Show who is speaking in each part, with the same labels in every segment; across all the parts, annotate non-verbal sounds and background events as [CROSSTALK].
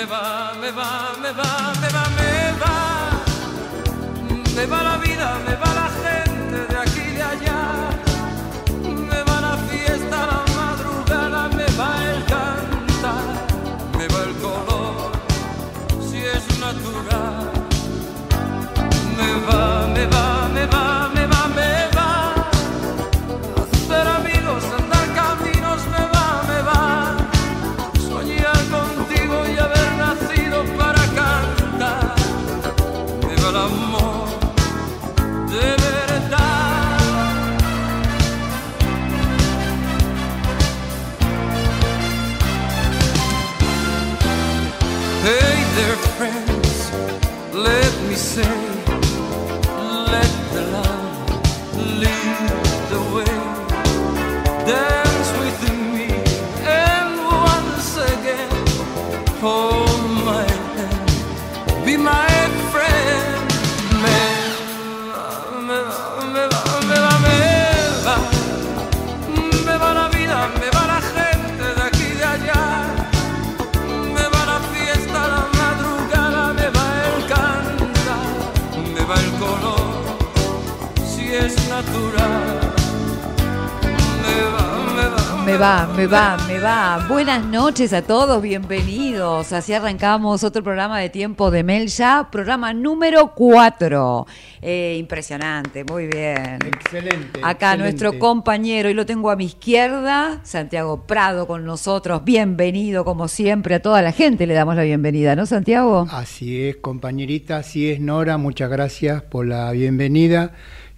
Speaker 1: me va, me va, me va, me va, me va, va, Me va, me va, me va.
Speaker 2: Buenas noches a todos, bienvenidos. Así arrancamos otro programa de Tiempo de Mel ya, programa número 4. impresionante, muy bien.
Speaker 3: Excelente.
Speaker 2: Acá
Speaker 3: excelente.
Speaker 2: nuestro compañero, y lo tengo a mi izquierda, Santiago Prado con nosotros. Bienvenido, como siempre, a toda la gente le damos la bienvenida, ¿no, Santiago?
Speaker 3: Así es, compañerita, así es, Nora, muchas gracias por la bienvenida.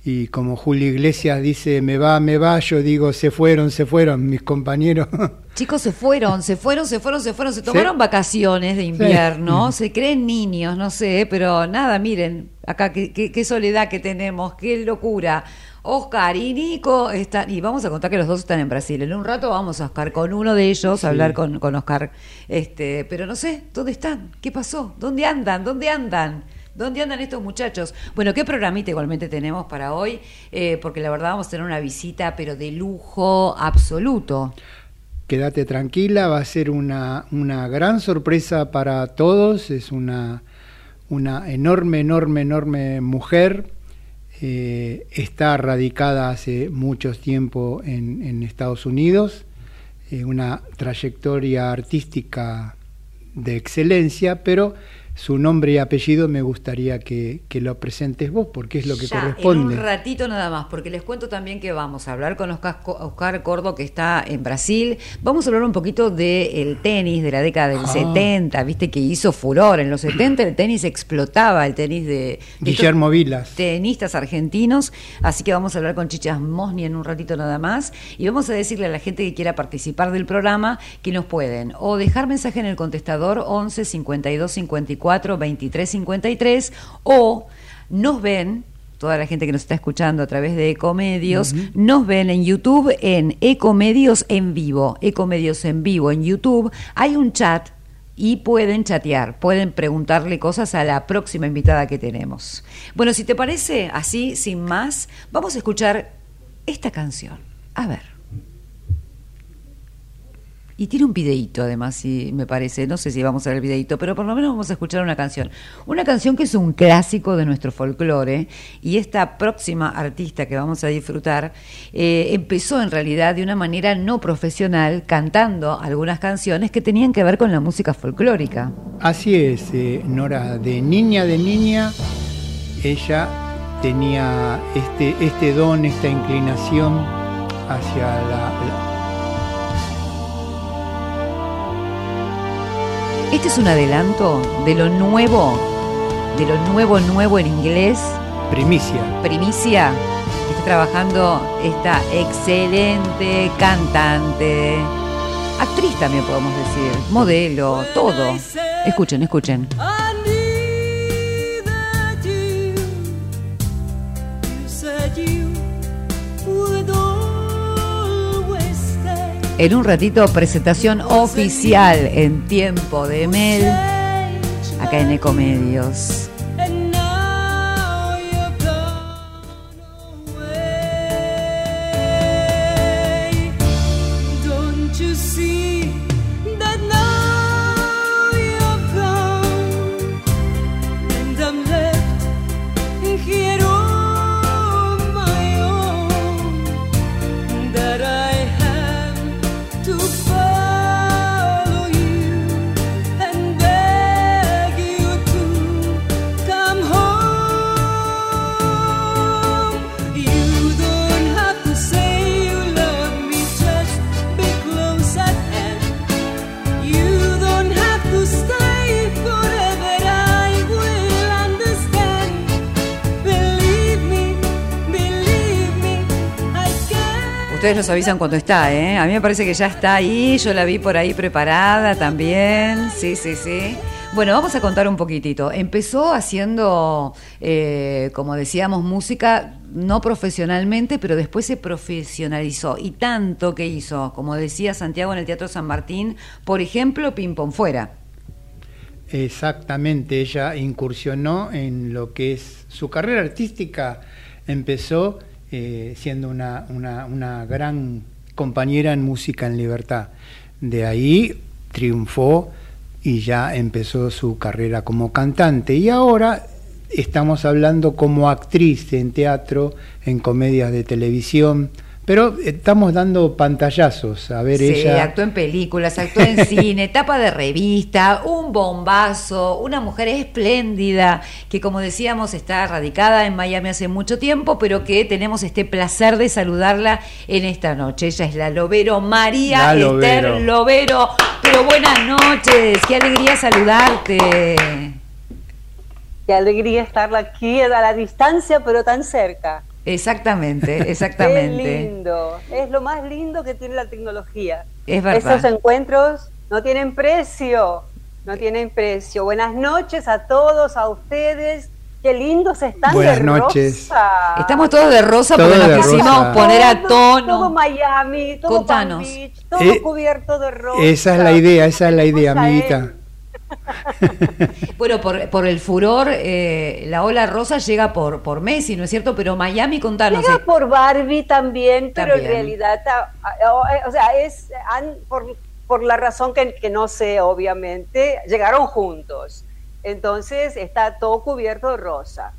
Speaker 3: Y como Julio Iglesias dice, me va, me va, yo digo, se fueron, se fueron mis compañeros. [LAUGHS]
Speaker 2: Chicos se fueron, se fueron, se fueron, se fueron, se tomaron vacaciones de invierno, se creen niños, no sé, pero nada, miren, acá qué, qué- qué soledad que tenemos, qué locura. Oscar y Nico están, y vamos a contar que los dos están en Brasil. En un rato vamos a Oscar con uno de ellos, a hablar con, con Oscar. Este, pero no sé, ¿dónde están? ¿Qué pasó? ¿Dónde andan? ¿Dónde andan? ¿Dónde andan estos muchachos? Bueno, qué programita igualmente tenemos para hoy, Eh, porque la verdad vamos a tener una visita, pero de lujo absoluto.
Speaker 3: Quédate tranquila, va a ser una, una gran sorpresa para todos. Es una, una enorme, enorme, enorme mujer. Eh, está radicada hace mucho tiempo en, Estados Unidos. Eh, una trayectoria artística de excelencia, pero su nombre y apellido me gustaría que, que lo presentes vos, porque es lo que
Speaker 2: Ya,
Speaker 3: corresponde.
Speaker 2: En un ratito nada más, porque les cuento también que vamos a hablar con Oscar, Oscar Cordo, que está en Brasil. Vamos a hablar un poquito del tenis de la década del
Speaker 3: Ah.
Speaker 2: 70, viste que hizo furor. En los 70 el tenis explotaba, el tenis de, de
Speaker 3: Guillermo Vilas.
Speaker 2: tenistas argentinos. Así que vamos a hablar con Chichas Mosni en un ratito nada más. Y vamos a decirle a la gente que quiera participar del programa que nos pueden o dejar mensaje en el contestador 11 52 54 23 53 o nos ven. Toda la gente que nos está escuchando a través de Ecomedios, nos ven en YouTube en Ecomedios en vivo. Ecomedios en vivo en YouTube. Hay un chat y pueden chatear, pueden preguntarle cosas a la próxima invitada que tenemos. Bueno, si te parece, así, sin más, vamos a escuchar esta canción. A ver. Y tiene un videíto, además, si me parece. No sé si vamos a ver el videíto, pero por lo menos vamos a escuchar una canción. Una canción que es un clásico de nuestro folclore. Y esta próxima artista que vamos a disfrutar eh, empezó en realidad de una manera no profesional, cantando algunas canciones que tenían que ver con la música folclórica.
Speaker 3: Así es, eh, Nora, de niña de niña, ella tenía este, este don, esta inclinación hacia la, la-
Speaker 2: Este es un adelanto de lo nuevo, de lo nuevo, nuevo en inglés,
Speaker 3: primicia.
Speaker 2: primicia que está trabajando esta excelente cantante, actriz también podemos decir, modelo, todo. Escuchen, escuchen. En un ratito, presentación oficial en tiempo de Mel, acá en Ecomedios. Ustedes nos avisan cuando está, ¿eh? A mí me parece que ya está ahí, yo la vi por ahí preparada también. Sí, sí, sí. Bueno, vamos a contar un poquitito. Empezó haciendo, eh, como decíamos, música no profesionalmente, pero después se profesionalizó. Y tanto que hizo, como decía Santiago en el Teatro San Martín, por ejemplo, Ping Pong Fuera.
Speaker 3: Exactamente, ella incursionó en lo que es su carrera artística, empezó eh, siendo una, una, una gran compañera en Música en Libertad. De ahí triunfó y ya empezó su carrera como cantante. Y ahora estamos hablando como actriz en teatro, en comedias de televisión, pero estamos dando pantallazos, a ver
Speaker 2: Sí,
Speaker 3: ella.
Speaker 2: actuó en películas, actuó en [LAUGHS] cine, tapa de revista, un bombazo, una mujer espléndida que como decíamos está radicada en Miami hace mucho tiempo, pero que tenemos este placer de saludarla en esta noche. Ella es la Lobero María
Speaker 3: La
Speaker 2: Esther
Speaker 3: Lobero.
Speaker 2: Lobero. Pero buenas noches, qué alegría saludarte.
Speaker 4: Qué alegría estarla aquí a la distancia, pero tan cerca.
Speaker 2: Exactamente, [LAUGHS]
Speaker 4: Qué
Speaker 2: exactamente.
Speaker 4: lindo. Es lo más lindo que tiene la tecnología.
Speaker 2: Es verdad.
Speaker 4: Esos encuentros no tienen precio. No tienen precio. Buenas noches a todos, a ustedes. Qué lindos están
Speaker 3: Buenas
Speaker 4: de
Speaker 3: noches.
Speaker 4: rosa.
Speaker 2: Estamos todos de rosa
Speaker 3: Todos
Speaker 2: porque
Speaker 3: de
Speaker 2: nos quisimos
Speaker 3: rosa.
Speaker 2: poner a tono.
Speaker 4: Todo Miami, todo
Speaker 2: Contanos.
Speaker 4: Palm Beach, todo
Speaker 3: Eh,
Speaker 4: cubierto de rosa.
Speaker 3: Esa es la idea, esa es la idea, amiguita.
Speaker 4: es. [LAUGHS]
Speaker 2: Bueno, por, por el furor, eh, la ola rosa llega por, por Messi, ¿no es cierto? Pero Miami, contanos.
Speaker 4: Llega
Speaker 2: eh,
Speaker 4: por Barbie también, pero
Speaker 2: También.
Speaker 4: en realidad, ah, o sea, es por, por la razón que, que no sé, obviamente, llegaron juntos. Entonces está todo cubierto de rosa.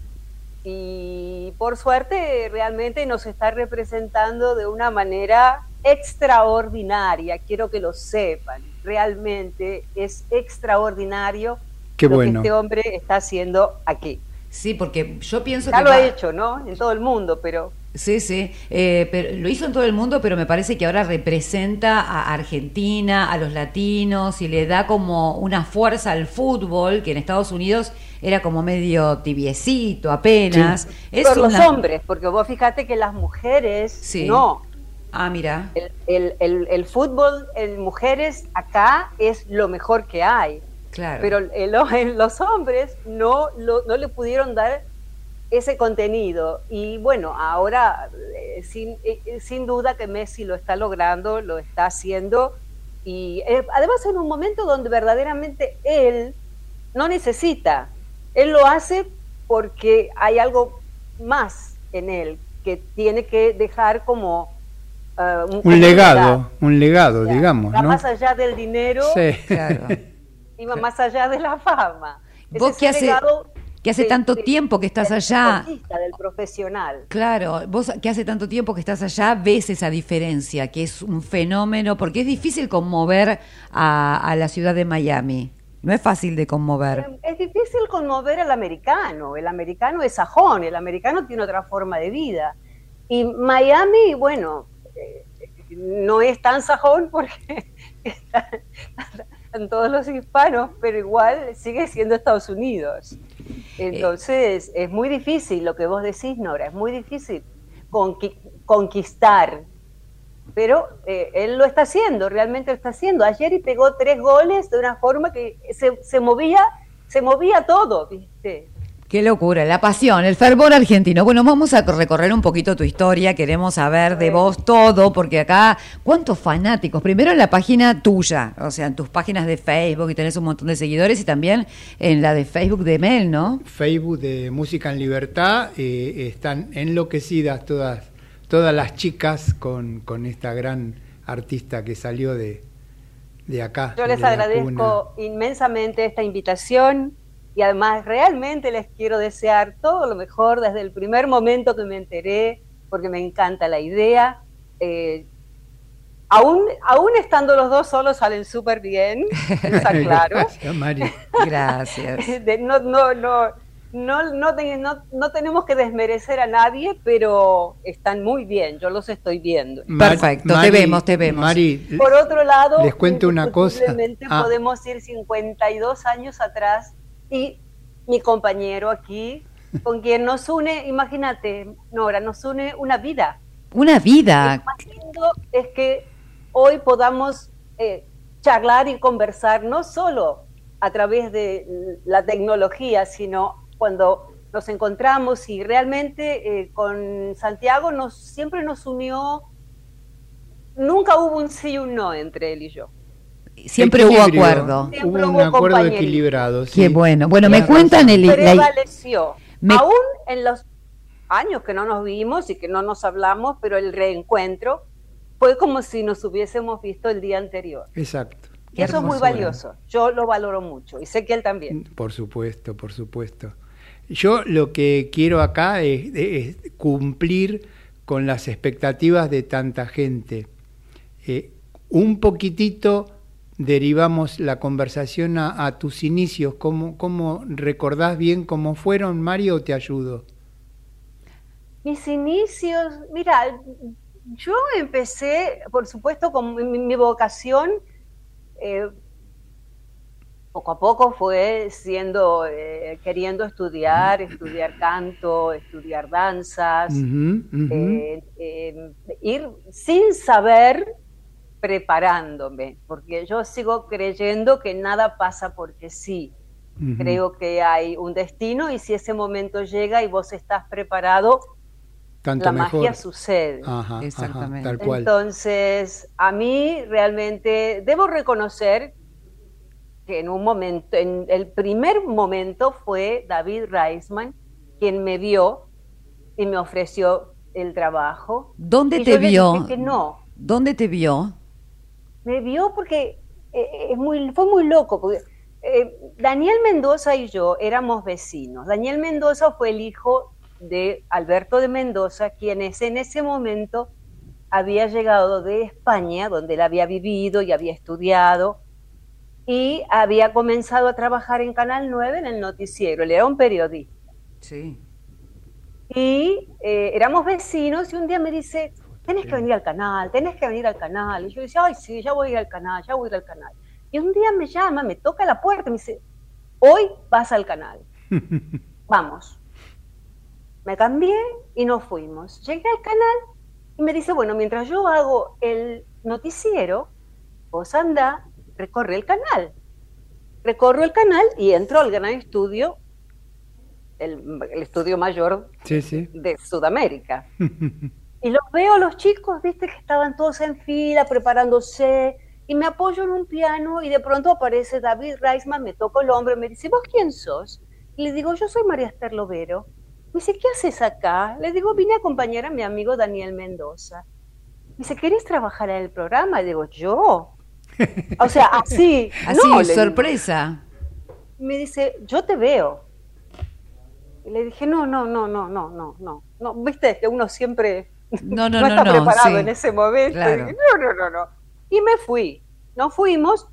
Speaker 4: Y por suerte realmente nos está representando de una manera extraordinaria, quiero que lo sepan, realmente es extraordinario
Speaker 3: Qué
Speaker 4: lo
Speaker 3: bueno.
Speaker 4: que este hombre está haciendo aquí.
Speaker 2: Sí, porque yo pienso
Speaker 4: Ya
Speaker 2: que...
Speaker 4: lo
Speaker 2: va-
Speaker 4: ha hecho, ¿no? En todo el mundo, pero...
Speaker 2: Sí, sí, eh, pero lo hizo en todo el mundo, pero me parece que ahora representa a Argentina, a los latinos y le da como una fuerza al fútbol que en Estados Unidos era como medio tibiecito apenas. Es
Speaker 4: por los hombres, porque vos fíjate que las mujeres
Speaker 2: Sí.
Speaker 4: no.
Speaker 2: Ah, mira.
Speaker 4: El, el- el- el fútbol en mujeres acá es lo mejor que hay,
Speaker 2: Claro.
Speaker 4: pero los hombres no, lo- no le pudieron dar ese contenido. Y bueno, ahora eh, sin, eh, eh, sin duda que Messi lo está logrando, lo está haciendo, y eh, además en un momento donde verdaderamente él no necesita, él lo hace porque hay algo más en él que tiene que dejar como como
Speaker 3: Un legado, un legado,
Speaker 4: Ya,
Speaker 3: digamos,
Speaker 4: va
Speaker 3: ¿no?
Speaker 4: más allá del dinero
Speaker 3: Sí.
Speaker 2: Claro. [LAUGHS]
Speaker 4: y va más allá de la fama. Ese
Speaker 2: Vos
Speaker 4: es
Speaker 2: que
Speaker 4: un
Speaker 2: hace-
Speaker 4: legado
Speaker 2: que hace
Speaker 4: de-
Speaker 2: tanto
Speaker 4: de-
Speaker 2: tiempo que estás
Speaker 4: del
Speaker 2: allá.
Speaker 4: del profesional.
Speaker 2: Claro, vos que hace tanto tiempo que estás allá ves esa diferencia, que es un fenómeno, porque es difícil conmover a, a la ciudad de Miami. No es fácil de conmover.
Speaker 4: Es difícil conmover al americano. El americano es sajón, el americano tiene otra forma de vida. Y Miami, bueno, no es tan sajón porque [LAUGHS] están todos los hispanos, pero igual sigue siendo Estados Unidos. Entonces, es muy difícil lo que vos decís, Nora, es muy difícil conqui- conquistar. Pero eh, él lo está haciendo, realmente lo está haciendo. Ayer y pegó tres goles de una forma que se, se movía, se movía todo, ¿viste?
Speaker 2: Qué locura, la pasión, el fervor argentino. Bueno, vamos a recorrer un poquito tu historia, queremos saber de vos todo, porque acá, ¿cuántos fanáticos? Primero en la página tuya, o sea, en tus páginas de Facebook y tenés un montón de seguidores y también en la de Facebook de Mel, ¿no?
Speaker 3: Facebook de Música en Libertad, eh, están enloquecidas todas, todas las chicas con, con esta gran artista que salió de, de acá.
Speaker 4: Yo les agradezco inmensamente esta invitación y además realmente les quiero desear todo lo mejor desde el primer momento que me enteré, porque me encanta la idea. Eh, aún, aún estando los dos solos salen súper bien, [LAUGHS] está claro.
Speaker 3: Gracias, Mari.
Speaker 2: Gracias. [LAUGHS]
Speaker 4: De- no, no, no, no, no, no- no tenemos que desmerecer a nadie, pero están muy bien, yo los estoy viendo.
Speaker 3: Mar-
Speaker 2: Perfecto, te vemos, te vemos.
Speaker 3: Mari,
Speaker 4: Por otro lado,
Speaker 3: Les cuento una cosa. Ah.
Speaker 4: podemos ir 52 años atrás y mi compañero aquí, con quien nos une, imagínate, Nora, nos une una vida.
Speaker 2: Una vida.
Speaker 4: Lo más lindo es que hoy podamos eh, charlar y conversar no solo a través de la tecnología, sino cuando nos encontramos y realmente eh, con Santiago nos siempre nos unió, nunca hubo un sí y un no entre él y yo.
Speaker 2: Siempre hubo acuerdo.
Speaker 4: Siempre
Speaker 3: hubo un acuerdo equilibrado. sí.
Speaker 2: Qué bueno. Bueno, me cuentan el, la-
Speaker 4: prevaleció.
Speaker 2: Me-
Speaker 4: Aún en los años que no nos vimos y que no nos hablamos, pero el reencuentro fue como si nos hubiésemos visto el día anterior.
Speaker 3: Exacto.
Speaker 4: Y eso es muy valioso. Yo lo valoro mucho y sé que él también.
Speaker 3: Por supuesto, por supuesto. Yo lo que quiero acá es, es cumplir con las expectativas de tanta gente. Eh, un poquitito derivamos la conversación a, a tus inicios. ¿Cómo, ¿Cómo recordás bien cómo fueron, Mario, o te ayudo?
Speaker 4: Mis inicios, mira, yo empecé, por supuesto, con mi, mi vocación, eh, poco a poco fue siendo, eh, queriendo estudiar, estudiar canto, estudiar danzas, eh, eh, ir sin saber preparándome, porque yo sigo creyendo que nada pasa porque sí. Creo que hay un destino y si ese momento llega y vos estás preparado,
Speaker 3: Tanto
Speaker 4: la
Speaker 3: mejor.
Speaker 4: magia sucede.
Speaker 3: Ajá, ajá,
Speaker 2: Exactamente.
Speaker 3: tal cual.
Speaker 4: Entonces, a mí realmente debo reconocer que en un momento, en el primer momento fue David Reisman quien me vio y me ofreció el trabajo.
Speaker 2: ¿Dónde
Speaker 4: Y
Speaker 2: te
Speaker 4: yo le
Speaker 2: vio?
Speaker 4: dije que no.
Speaker 2: ¿Dónde te vio?
Speaker 4: Me vio porque eh, es muy, fue muy loco. Porque, eh, Daniel Mendoza y yo éramos vecinos. Daniel Mendoza fue el hijo de Alberto de Mendoza, quien es en ese momento había llegado de España, donde él había vivido y había estudiado, y había comenzado a trabajar en Canal 9 en el noticiero. Él era un periodista.
Speaker 2: Sí.
Speaker 4: Y eh, éramos vecinos y un día me dice, tenés que venir al canal, tenés que venir al canal. Y yo decía, ay, sí, ya voy a ir al canal, ya voy a ir al canal. Y un día me llama, me toca la puerta y me dice, hoy vas al canal, [LAUGHS] vamos. Me cambié y nos fuimos. Llegué al canal y me dice, bueno, mientras yo hago el noticiero, vos anda, recorre el canal. Recorro el canal y entro al gran estudio, el, el estudio mayor
Speaker 3: Sí, sí.
Speaker 4: de Sudamérica. [LAUGHS] Y los veo a los chicos, viste, que estaban todos en fila, preparándose, y me apoyo en un piano y de pronto aparece David Reisman, me toca el hombro, me dice, ¿vos quién sos? Y le digo, yo soy María Esther Lovero. Me dice, ¿qué haces acá? Le digo, vine a acompañar a mi amigo Daniel Mendoza. Me dice, ¿querés trabajar en el programa? Y digo, yo. O sea, así. [LAUGHS]
Speaker 2: así,
Speaker 4: no,
Speaker 2: sorpresa.
Speaker 4: Me dice, yo te veo. Y le dije, no, no, no, no, no, no. no. Viste, que uno siempre
Speaker 2: no, no, [LAUGHS] no,
Speaker 4: está
Speaker 2: no,
Speaker 4: preparado
Speaker 2: sí.
Speaker 4: en ese momento.
Speaker 2: Claro.
Speaker 4: Y dije, no, no, no, no. Y me fui. Nos fuimos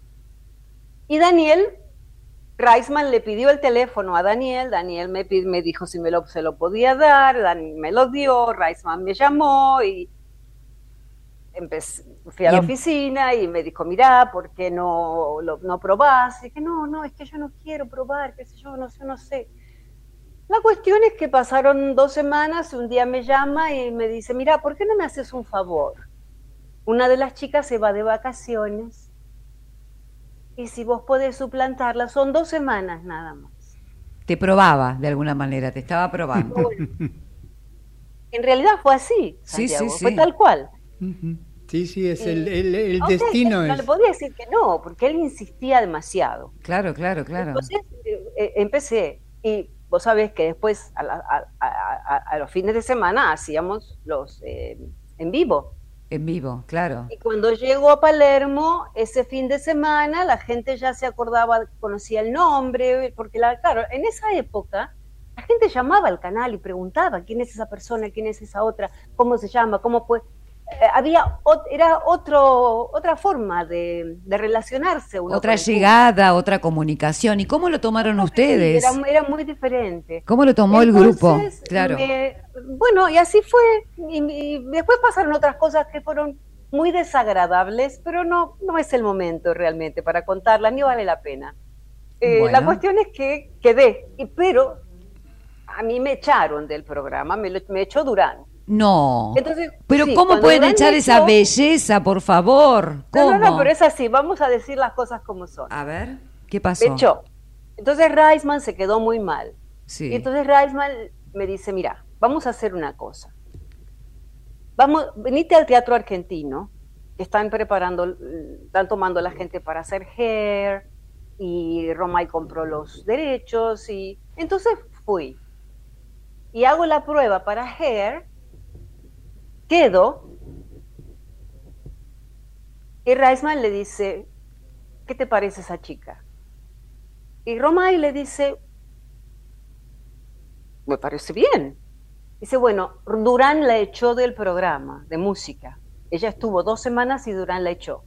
Speaker 4: y Daniel, Reisman le pidió el teléfono a Daniel, Daniel me, me dijo si me lo, se lo podía dar, Daniel me lo dio, Reisman me llamó y empecé, fui a la oficina y me dijo, mirá, ¿por qué no, lo, no probás? Y dije, no, no, es que yo no quiero probar, qué sé yo, no sé, no sé. La cuestión es que pasaron dos semanas, un día me llama y me dice, mira, ¿por qué no me haces un favor? Una de las chicas se va de vacaciones y si vos podés suplantarla, son dos semanas nada más.
Speaker 2: Te probaba de alguna manera, te estaba probando.
Speaker 4: En realidad fue así,
Speaker 2: Sí, sí,
Speaker 4: Santiago,
Speaker 2: sí.
Speaker 4: fue tal cual.
Speaker 3: Sí, sí, es el,
Speaker 4: Y-
Speaker 3: destino.
Speaker 4: No
Speaker 3: es...
Speaker 4: le podía decir que no, porque él insistía demasiado.
Speaker 2: Claro, claro, claro.
Speaker 4: Entonces eh, eh, empecé y vos sabés que después a, la- a- a- a- a los fines de semana hacíamos los eh, en vivo.
Speaker 2: En vivo, claro.
Speaker 4: Y cuando llego a Palermo, ese fin de semana, la gente ya se acordaba, conocía el nombre, porque la, claro, en esa época la gente llamaba al canal y preguntaba quién es esa persona, quién es esa otra, cómo se llama, cómo fue. Eh, había era otro otra forma de, de relacionarse uno
Speaker 2: Otra llegada, otra comunicación. ¿Y cómo lo tomaron ustedes?
Speaker 4: Era, era muy diferente.
Speaker 2: ¿Cómo lo tomó el grupo? Claro.
Speaker 4: me- bueno, y así fue. Y, y después pasaron otras cosas que fueron muy desagradables, pero no, no es el momento realmente para contarlas, ni vale la pena. Eh,
Speaker 2: Bueno.
Speaker 4: La cuestión es que quedé, y- pero a mí me echaron del programa, me, lo- me echó Durán.
Speaker 2: No.
Speaker 4: Entonces,
Speaker 2: pero
Speaker 4: sí,
Speaker 2: ¿cómo pueden echar esa belleza, por favor? ¿Cómo?
Speaker 4: No, no, no, pero es así, vamos a decir las cosas como son.
Speaker 2: A ver, ¿qué pasó?
Speaker 4: De hecho, entonces Reisman se quedó muy mal.
Speaker 2: sí.
Speaker 4: Y entonces Reisman me dice, mira, vamos a hacer una cosa. Vamos, venite al Teatro Argentino, que están preparando, están tomando la gente para hacer hair, y Romay compró los derechos, y entonces fui. Y hago la prueba para hair, quedo, y Reisman le dice, ¿qué te parece esa chica? Y Romay le dice, me parece bien. Dice, bueno, Durán la echó del programa de música. Ella estuvo dos semanas y Durán la echó.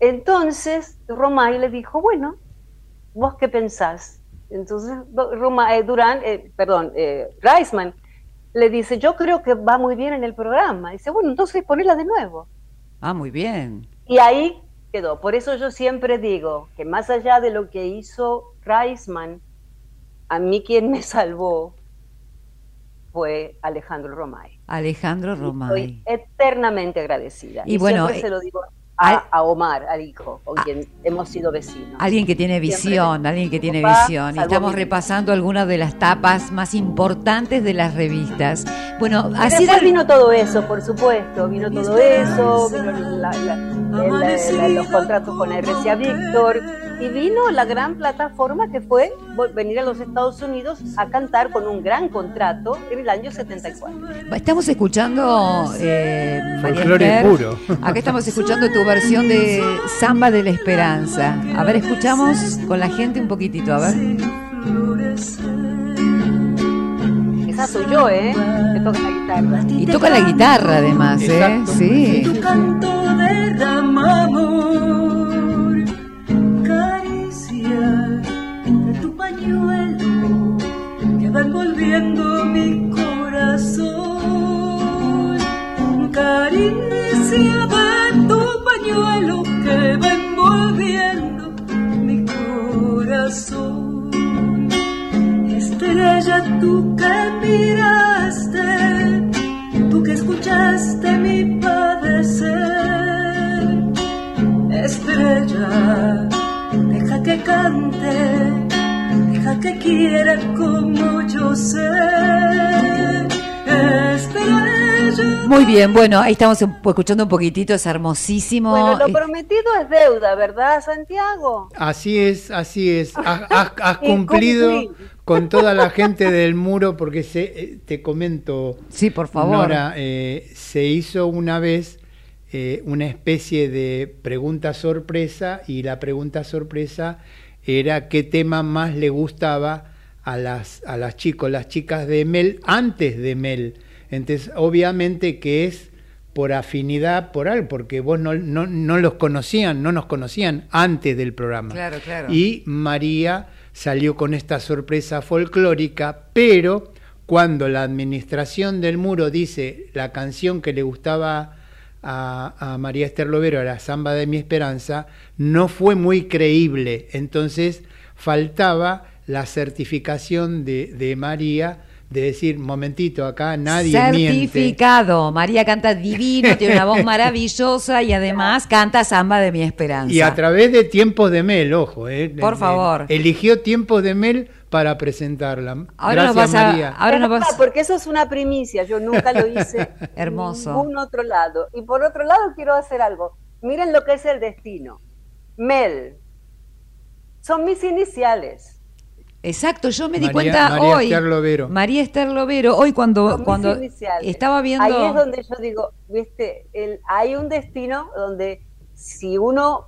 Speaker 4: Entonces, Romay le dijo, bueno, ¿vos qué pensás? Entonces, Roma, eh, Durán, perdón, eh, Reisman le dice, yo creo que va muy bien en el programa. Dice, bueno, entonces ponela de nuevo.
Speaker 2: Ah, muy bien.
Speaker 4: Y ahí quedó. Por eso yo siempre digo que más allá de lo que hizo Reisman, a mí quien me salvó fue Alejandro Romay.
Speaker 2: Alejandro
Speaker 4: Estoy
Speaker 2: Romay.
Speaker 4: eternamente agradecida.
Speaker 2: Y bueno,
Speaker 4: siempre
Speaker 2: eh,
Speaker 4: se lo digo a, a Omar, al hijo, con quien hemos sido vecinos.
Speaker 2: Alguien que tiene visión, alguien que tiene visión. Y estamos repasando algunas de las tapas más importantes de las revistas. Bueno,
Speaker 4: Y
Speaker 2: así
Speaker 4: después
Speaker 2: era-
Speaker 4: vino todo eso, por supuesto, vino todo eso, vino la- la- el- la- los contratos con RCA Víctor y vino la gran plataforma que fue venir a los Estados Unidos a cantar con un gran contrato en el año 74.
Speaker 2: Estamos escuchando eh, María
Speaker 3: puro.
Speaker 2: Acá estamos escuchando tu versión de Samba de la Esperanza. A ver, escuchamos con la gente un poquitito, a ver.
Speaker 4: Esa soy yo, ¿eh? Que toca la guitarra.
Speaker 2: Y toca la guitarra además, ¿eh?
Speaker 3: Exacto.
Speaker 2: Sí.
Speaker 5: Tu canto derrama pañuelo que va envolviendo mi corazón. Caricia de tu pañuelo que va envolviendo mi corazón. Estrella, tú que miraste, tú que escuchaste mi padecer. Estrella, deja que cante, deja que quiera como yo sé.
Speaker 2: Muy bien, bueno, ahí estamos escuchando un poquitito, es hermosísimo.
Speaker 4: Bueno, lo
Speaker 2: Eh,
Speaker 4: prometido es deuda, ¿verdad, Santiago?
Speaker 3: Así es, así es. [LAUGHS] Has, has- has
Speaker 4: Y
Speaker 3: cumplido con toda la gente del muro, porque se, eh, te comento,
Speaker 2: Sí, por favor.
Speaker 3: Nora, eh, se hizo una vez eh, una especie de pregunta sorpresa y la pregunta sorpresa era qué tema más le gustaba a las, a las chicos, las chicas de Mel antes de Mel. Entonces, obviamente que es por afinidad, por algo, porque vos no, no, no los conocían, no nos conocían antes del programa.
Speaker 2: Claro, claro.
Speaker 3: Y María salió con esta sorpresa folclórica, pero cuando la administración del muro dice la canción que le gustaba a, a María Esther Lovero, la Samba de mi Esperanza, no fue muy creíble. Entonces faltaba la certificación de, de María de decir, momentito, acá nadie miente.
Speaker 2: Certificado. María canta divino, tiene una voz [LAUGHS] maravillosa y además canta Samba de mi Esperanza.
Speaker 3: Y a través de Tiempos de Mel, ojo, eh,
Speaker 2: Por
Speaker 3: eh,
Speaker 2: favor.
Speaker 3: Eligió Tiempos de Mel para presentarla.
Speaker 2: Ahora nos
Speaker 3: Gracias,
Speaker 2: vas a-
Speaker 3: María.
Speaker 2: Ahora nos vas-
Speaker 4: porque eso es una primicia, yo nunca lo hice [LAUGHS]
Speaker 2: Hermoso.
Speaker 4: en ningún otro lado. Y por otro lado quiero hacer algo. Miren lo que es el destino. Mel. Son mis iniciales.
Speaker 2: Exacto, yo me di cuenta
Speaker 3: María
Speaker 2: hoy.
Speaker 3: Esther Lovero.
Speaker 2: María Esther Lovero, hoy cuando,
Speaker 4: Son
Speaker 2: cuando
Speaker 4: iniciales.
Speaker 2: estaba viendo.
Speaker 4: Ahí es donde yo digo, viste, el- hay un destino donde si uno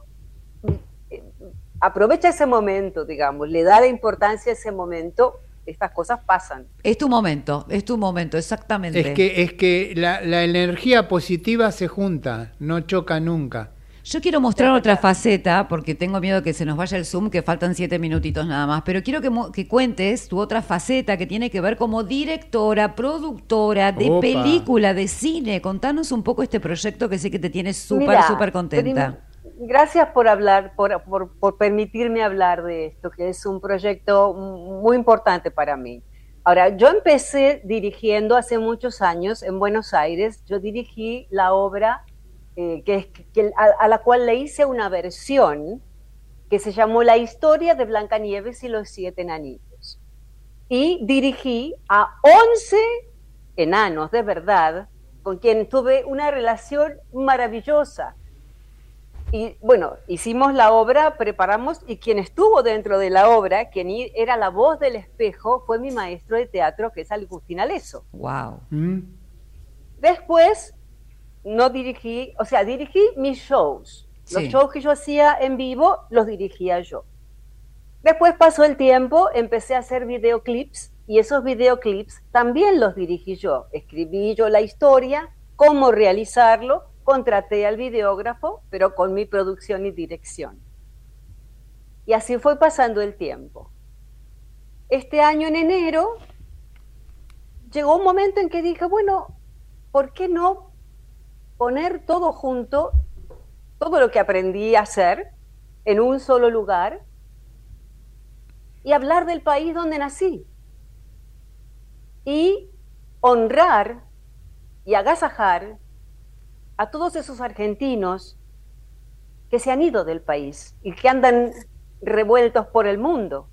Speaker 4: aprovecha ese momento, digamos, le da la importancia a ese momento, estas cosas pasan.
Speaker 2: Es tu momento, es tu momento, exactamente.
Speaker 3: Es que, es que la, la energía positiva se junta, no choca nunca.
Speaker 2: Yo quiero mostrar otra faceta, porque tengo miedo que se nos vaya el Zoom, que faltan siete minutitos nada más, pero quiero que, mo- que cuentes tu otra faceta que tiene que ver como directora, productora de
Speaker 3: Opa.
Speaker 2: película, de cine. Contanos un poco este proyecto que sé que te tiene súper, súper contenta.
Speaker 4: Gracias por hablar, por permitirme hablar de esto, que es un proyecto muy importante para mí. Ahora, yo empecé dirigiendo hace muchos años en Buenos Aires, yo dirigí la obra eh, que, que a, a, la cual le hice una versión que se llamó La historia de Blancanieves y los siete enanitos. Y dirigí a 11 enanos de verdad, con quien tuve una relación maravillosa. Y bueno, hicimos la obra, preparamos, y quien estuvo dentro de la obra, quien era la voz del espejo, fue mi maestro de teatro, que es Agustín Aleso.
Speaker 2: ¡Wow!
Speaker 3: Mm.
Speaker 4: Después, no dirigí, o sea, dirigí mis shows. Los
Speaker 2: Sí.
Speaker 4: shows que yo hacía en vivo, los dirigía yo. Después pasó el tiempo, empecé a hacer videoclips, y esos videoclips también los dirigí yo. Escribí yo la historia, cómo realizarlo, contraté al videógrafo, pero con mi producción y dirección. Y así fue pasando el tiempo. Este año en enero llegó un momento en que dije, bueno, ¿por qué no poner todo junto, todo lo que aprendí a hacer en un solo lugar y hablar del país donde nací? Y honrar y agasajar a todos esos argentinos que se han ido del país y que andan revueltos por el mundo,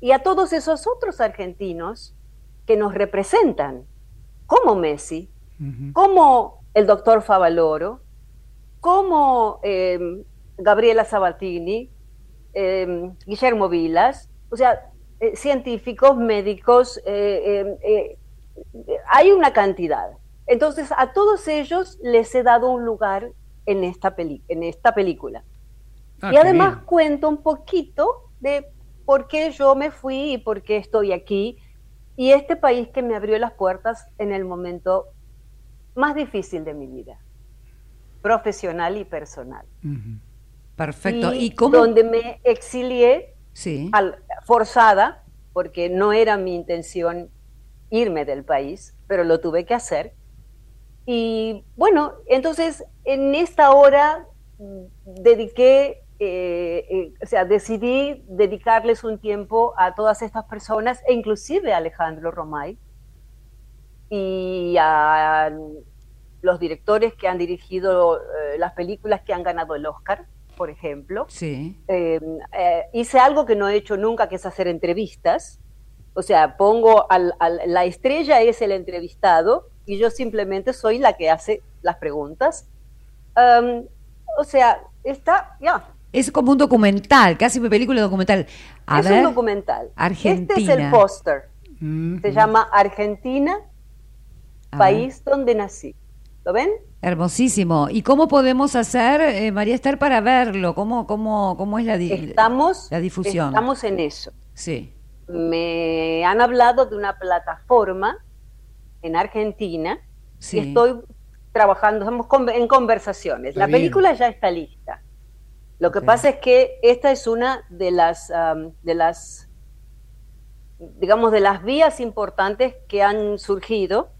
Speaker 4: y a todos esos otros argentinos que nos representan, como Messi, como el doctor Favaloro, como eh, Gabriela Sabatini, eh, Guillermo Vilas, o sea, eh, científicos, médicos, eh, eh, eh, hay una cantidad. Entonces, a todos ellos les he dado un lugar en esta, peli- en esta película.
Speaker 3: Ah,
Speaker 4: y además cuento un poquito de por qué yo me fui y por qué estoy aquí y este país que me abrió las puertas en el momento más difícil de mi vida, profesional y personal.
Speaker 2: Perfecto.
Speaker 4: Y,
Speaker 2: ¿Y cómo?
Speaker 4: donde me exilié
Speaker 2: Sí.
Speaker 4: al- forzada, porque no era mi intención irme del país, pero lo tuve que hacer. Y bueno, entonces en esta hora mm, dediqué, eh, eh, o sea, decidí dedicarles un tiempo a todas estas personas, e inclusive a Alejandro Romay y a los directores que han dirigido eh, las películas que han ganado el Oscar, por ejemplo.
Speaker 2: Sí.
Speaker 4: Hice algo que no he hecho nunca, que es hacer entrevistas. O sea, pongo al, al- la estrella es el entrevistado y yo simplemente soy la que hace las preguntas. Um, o sea, está, ya,
Speaker 2: Es como un documental, casi una película documental. A
Speaker 4: es
Speaker 2: ver.
Speaker 4: un documental.
Speaker 2: Argentina.
Speaker 4: Este es el póster.
Speaker 3: Mm,
Speaker 4: Se llama Argentina,
Speaker 2: A
Speaker 4: país donde nací. ¿Lo ven?
Speaker 2: Hermosísimo. ¿Y cómo podemos hacer, eh, María Esther, para verlo? ¿Cómo, cómo, cómo es la, di-
Speaker 4: Estamos,
Speaker 2: la difusión?
Speaker 4: estamos en eso.
Speaker 2: Sí.
Speaker 4: me han hablado de una plataforma en Argentina
Speaker 2: Sí.
Speaker 4: y estoy trabajando, estamos en conversaciones.
Speaker 3: Está
Speaker 4: La
Speaker 3: bien.
Speaker 4: película ya está lista. Lo que pasa es que esta es una de las, am, de las, digamos, de las vías importantes que han surgido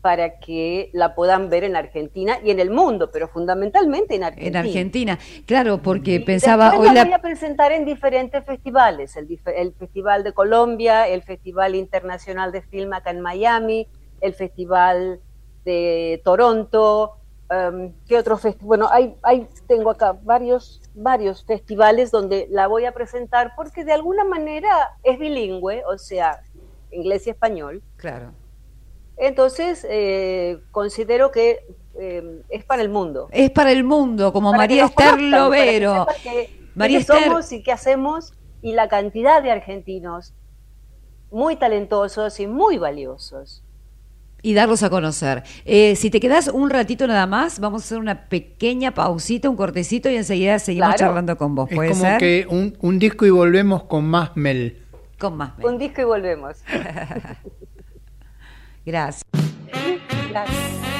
Speaker 4: para que la puedan ver en Argentina y en el mundo, pero fundamentalmente en Argentina.
Speaker 2: En Argentina. Claro, porque
Speaker 4: Y
Speaker 2: pensaba hoy
Speaker 4: la voy a presentar en diferentes festivales, el, el Festival de Colombia, el Festival Internacional de Film acá en Miami, el Festival de Toronto, em, ¿qué otro festival? Bueno, hay, hay, tengo acá varios, varios festivales donde la voy a presentar porque de alguna manera es bilingüe, o sea, inglés y español.
Speaker 2: Claro.
Speaker 4: Entonces, eh, considero que eh, es para el mundo.
Speaker 2: Es para el mundo, como
Speaker 4: Para
Speaker 2: María Esther Lovero. María Esther.
Speaker 4: somos y qué hacemos y la cantidad de argentinos muy talentosos y muy valiosos.
Speaker 2: Y darlos a conocer. Eh, si te quedas un ratito nada más, vamos a hacer una pequeña pausita, un cortecito y enseguida seguimos
Speaker 4: Claro.
Speaker 2: charlando con vos.
Speaker 3: Es
Speaker 2: ¿Puede
Speaker 3: como
Speaker 2: ser?
Speaker 3: que un, un disco y volvemos con más Mel.
Speaker 2: Con más.
Speaker 4: Un disco y volvemos. [LAUGHS]
Speaker 2: Gracias.
Speaker 4: Gracias.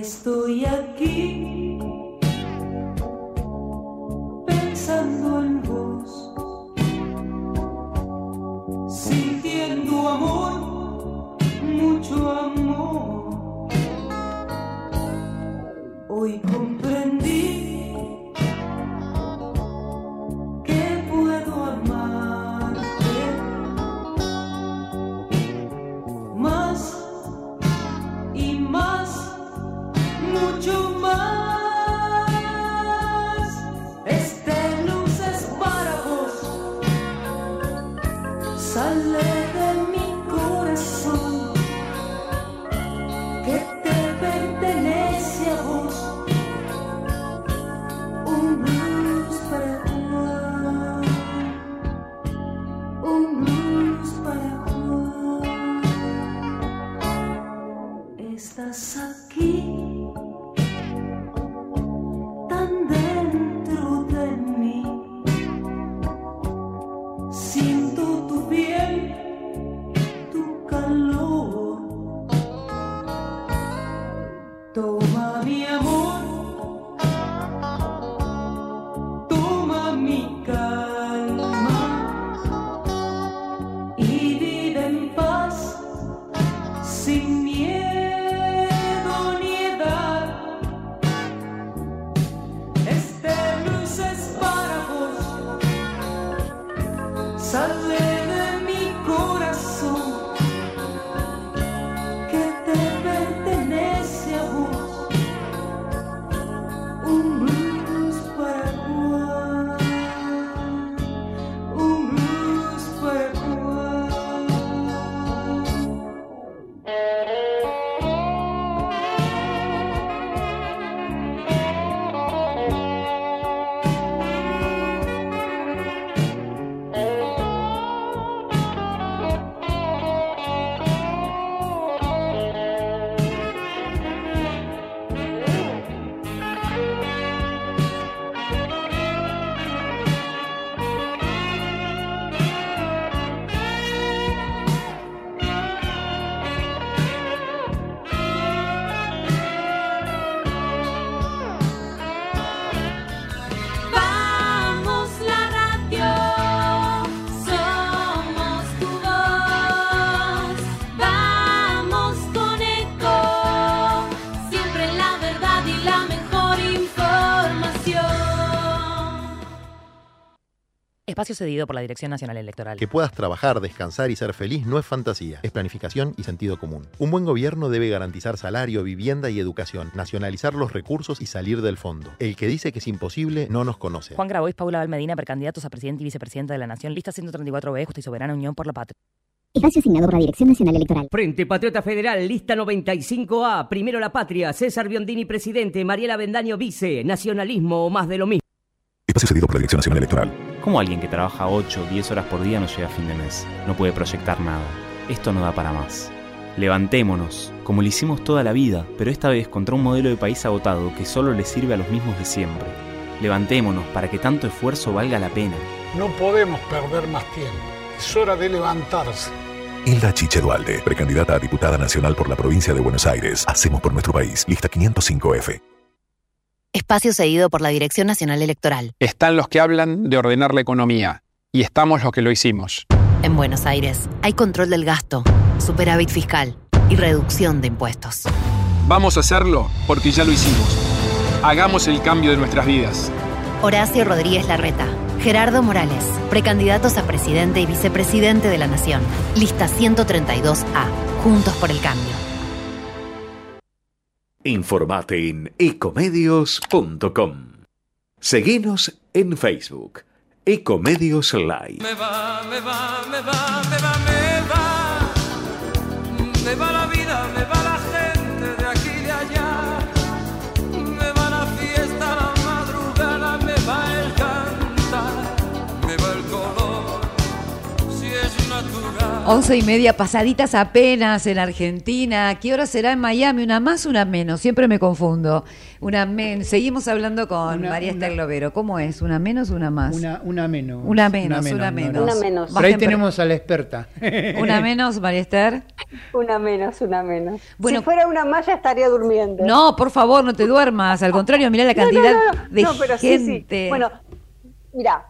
Speaker 5: Estoy aquí pensando en vos, sintiendo
Speaker 6: amor,
Speaker 5: mucho amor. Hoy comprendí.
Speaker 7: Espacio cedido por la Dirección Nacional Electoral.
Speaker 8: Que puedas trabajar, descansar y ser feliz no es fantasía, es planificación y sentido común. Un buen gobierno debe garantizar salario, vivienda y educación, nacionalizar los recursos y salir del fondo. El que dice que es imposible no nos conoce.
Speaker 7: Juan Grabois, Paula Valmedina, precandidatos a presidente y vicepresidenta de la Nación, lista 134B, Justa y Soberana Unión por la Patria.
Speaker 9: Espacio asignado por la Dirección Nacional Electoral.
Speaker 10: Frente Patriota Federal, lista 95A, Primero la Patria, César Biondini presidente, Mariela Bendaño vice, Nacionalismo o más de lo mismo.
Speaker 11: Espacio cedido por la Dirección Nacional Electoral.
Speaker 12: ¿Cómo alguien que trabaja 8 o 10 horas por día no llega a fin de mes? No puede proyectar nada. Esto no da para más. Levantémonos, como lo hicimos toda la vida, pero esta vez contra un modelo de país agotado que solo le sirve a los mismos de siempre. Levantémonos para que tanto esfuerzo valga la pena.
Speaker 13: No podemos perder más tiempo. Es hora de levantarse.
Speaker 11: Hilda Chiche Dualde, precandidata a diputada nacional por la provincia de Buenos Aires. Hacemos por nuestro país. Lista 505F.
Speaker 14: Espacio cedido por la Dirección Nacional Electoral.
Speaker 15: Están los que hablan de ordenar la economía. Y estamos los que lo hicimos.
Speaker 14: En Buenos Aires hay control del gasto, superávit fiscal y reducción de impuestos.
Speaker 15: Vamos a hacerlo porque ya lo hicimos. Hagamos el cambio de nuestras vidas.
Speaker 14: Horacio Rodríguez Larreta, Gerardo Morales, precandidatos a presidente y vicepresidente de la Nación. Lista 132A. Juntos por el cambio.
Speaker 16: Informate en ecomedios.com. Seguinos en Facebook. Ecomedios Live.
Speaker 1: Me va, me va, me va, me va, me va. Me va la vida,
Speaker 2: Once y media pasaditas apenas en Argentina. ¿Qué hora será en Miami? ¿Una más una menos? Siempre me confundo. Una men. Seguimos hablando con
Speaker 3: Una-
Speaker 2: María Esther Lovero. ¿Cómo es? ¿Una menos o una más?
Speaker 3: Una, una menos.
Speaker 2: Una menos, una menos.
Speaker 4: Una menos.
Speaker 3: Pero ahí tenemos a la experta. [LAUGHS]
Speaker 2: ¿Una menos, María Esther?
Speaker 4: Una menos, una menos.
Speaker 2: Bueno-
Speaker 4: si fuera una más ya estaría durmiendo.
Speaker 2: No, por favor, no te duermas. Al contrario, mirá la
Speaker 4: No, no,
Speaker 2: cantidad
Speaker 4: no, no.
Speaker 2: de
Speaker 4: No, pero sí, sí.
Speaker 2: gente.
Speaker 4: Bueno, mira,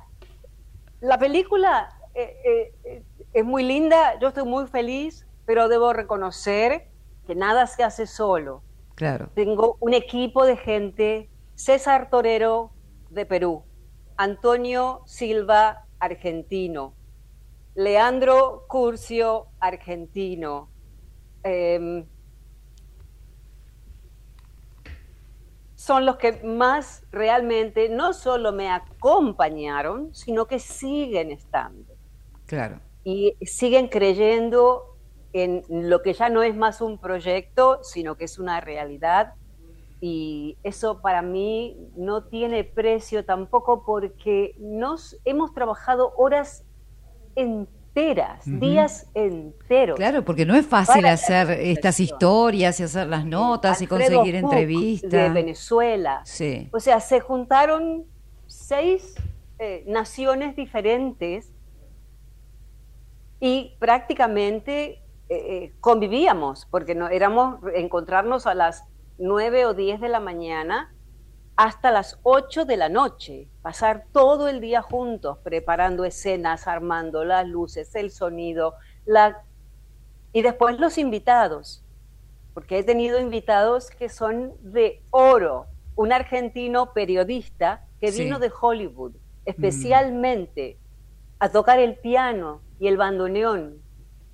Speaker 4: la película eh, eh, eh, es muy linda, yo estoy muy feliz, pero debo reconocer que nada se hace solo.
Speaker 2: Claro.
Speaker 4: Tengo un equipo de gente, César Torero de Perú, Antonio Silva, argentino, Leandro Curcio, argentino, em, son los que más realmente no solo me acompañaron, sino que siguen estando.
Speaker 2: Claro.
Speaker 4: Y siguen creyendo en lo que ya no es más un proyecto, sino que es una realidad. Y eso para mí no tiene precio tampoco porque nos hemos trabajado horas enteras, días enteros.
Speaker 2: Claro, porque no es fácil hacer estas historias y hacer las notas y conseguir entrevistas.
Speaker 4: De Venezuela.
Speaker 2: Sí.
Speaker 4: O sea, se juntaron seis eh, naciones diferentes y prácticamente eh, eh, convivíamos, porque no éramos encontrarnos a las nueve o diez de la mañana hasta las 8 de la noche, pasar todo el día juntos, preparando escenas, armando las luces, el sonido, la... y después los invitados, porque he tenido invitados que son de oro. Un argentino periodista que
Speaker 2: Sí.
Speaker 4: vino de Hollywood especialmente a tocar el piano y el bandoneón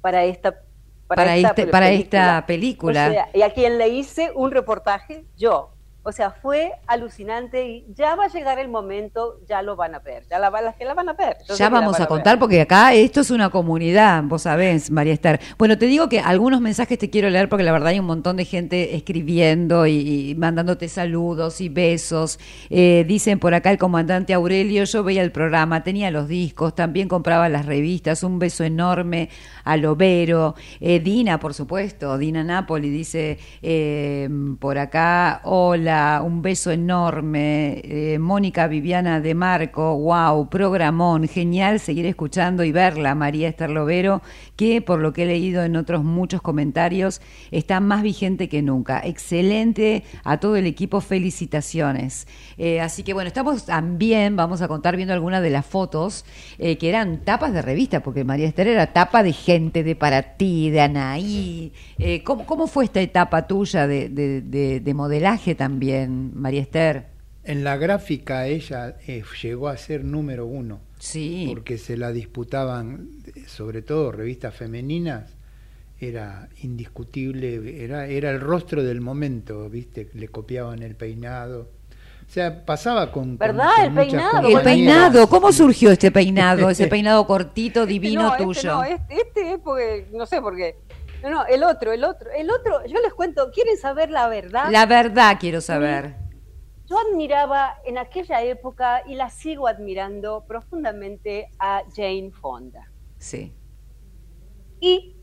Speaker 4: para esta
Speaker 2: Para
Speaker 4: esta
Speaker 2: este- para esta película.
Speaker 4: O sea, y a quien le hice un reportaje yo. O sea, fue alucinante y ya va a llegar el momento, ya lo van a ver, ya la, las que la van a ver.
Speaker 2: Ya vamos a contar porque acá esto es una comunidad, vos sabés, María Esther. Bueno, te digo que algunos mensajes te quiero leer porque la verdad hay un montón de gente escribiendo y, y mandándote saludos y besos. Eh, dicen por acá el comandante Aurelio, yo veía el programa, tenía los discos, también compraba las revistas, un beso enorme a Lovero. Eh, Dina, por supuesto, Dina Napoli dice eh, por acá, hola, un beso enorme. Eh, Mónica Viviana de Marco, wow, programón, genial seguir escuchando y verla, María Esther Lovero, que por lo que he leído en otros muchos comentarios, está más vigente que nunca. Excelente a todo el equipo, felicitaciones. Eh, así que bueno, estamos también, vamos a contar viendo algunas de las fotos, eh, que eran tapas de revista, porque María Esther era tapa de gente, de para ti, de Anaí. ¿cómo, cómo fue esta etapa tuya de modelaje también, María Esther?
Speaker 3: En la gráfica ella eh, llegó a ser número uno.
Speaker 2: Sí.
Speaker 3: Porque se la disputaban, sobre todo revistas femeninas, era indiscutible, era, era el rostro del momento, ¿viste? Le copiaban el peinado. O sea, pasaba con.
Speaker 4: ¿Verdad?
Speaker 3: con
Speaker 4: El peinado.
Speaker 2: El peinado, ¿cómo surgió este peinado? Ese [LAUGHS] peinado cortito,
Speaker 4: Este
Speaker 2: divino
Speaker 4: no, este
Speaker 2: tuyo.
Speaker 4: no, este, este es porque, no sé por qué. No, no, el otro, el otro, el otro, yo les cuento, ¿quieren saber la verdad?
Speaker 2: La verdad quiero saber.
Speaker 4: Yo admiraba en aquella época y la sigo admirando profundamente a Jane Fonda.
Speaker 2: Sí.
Speaker 4: Y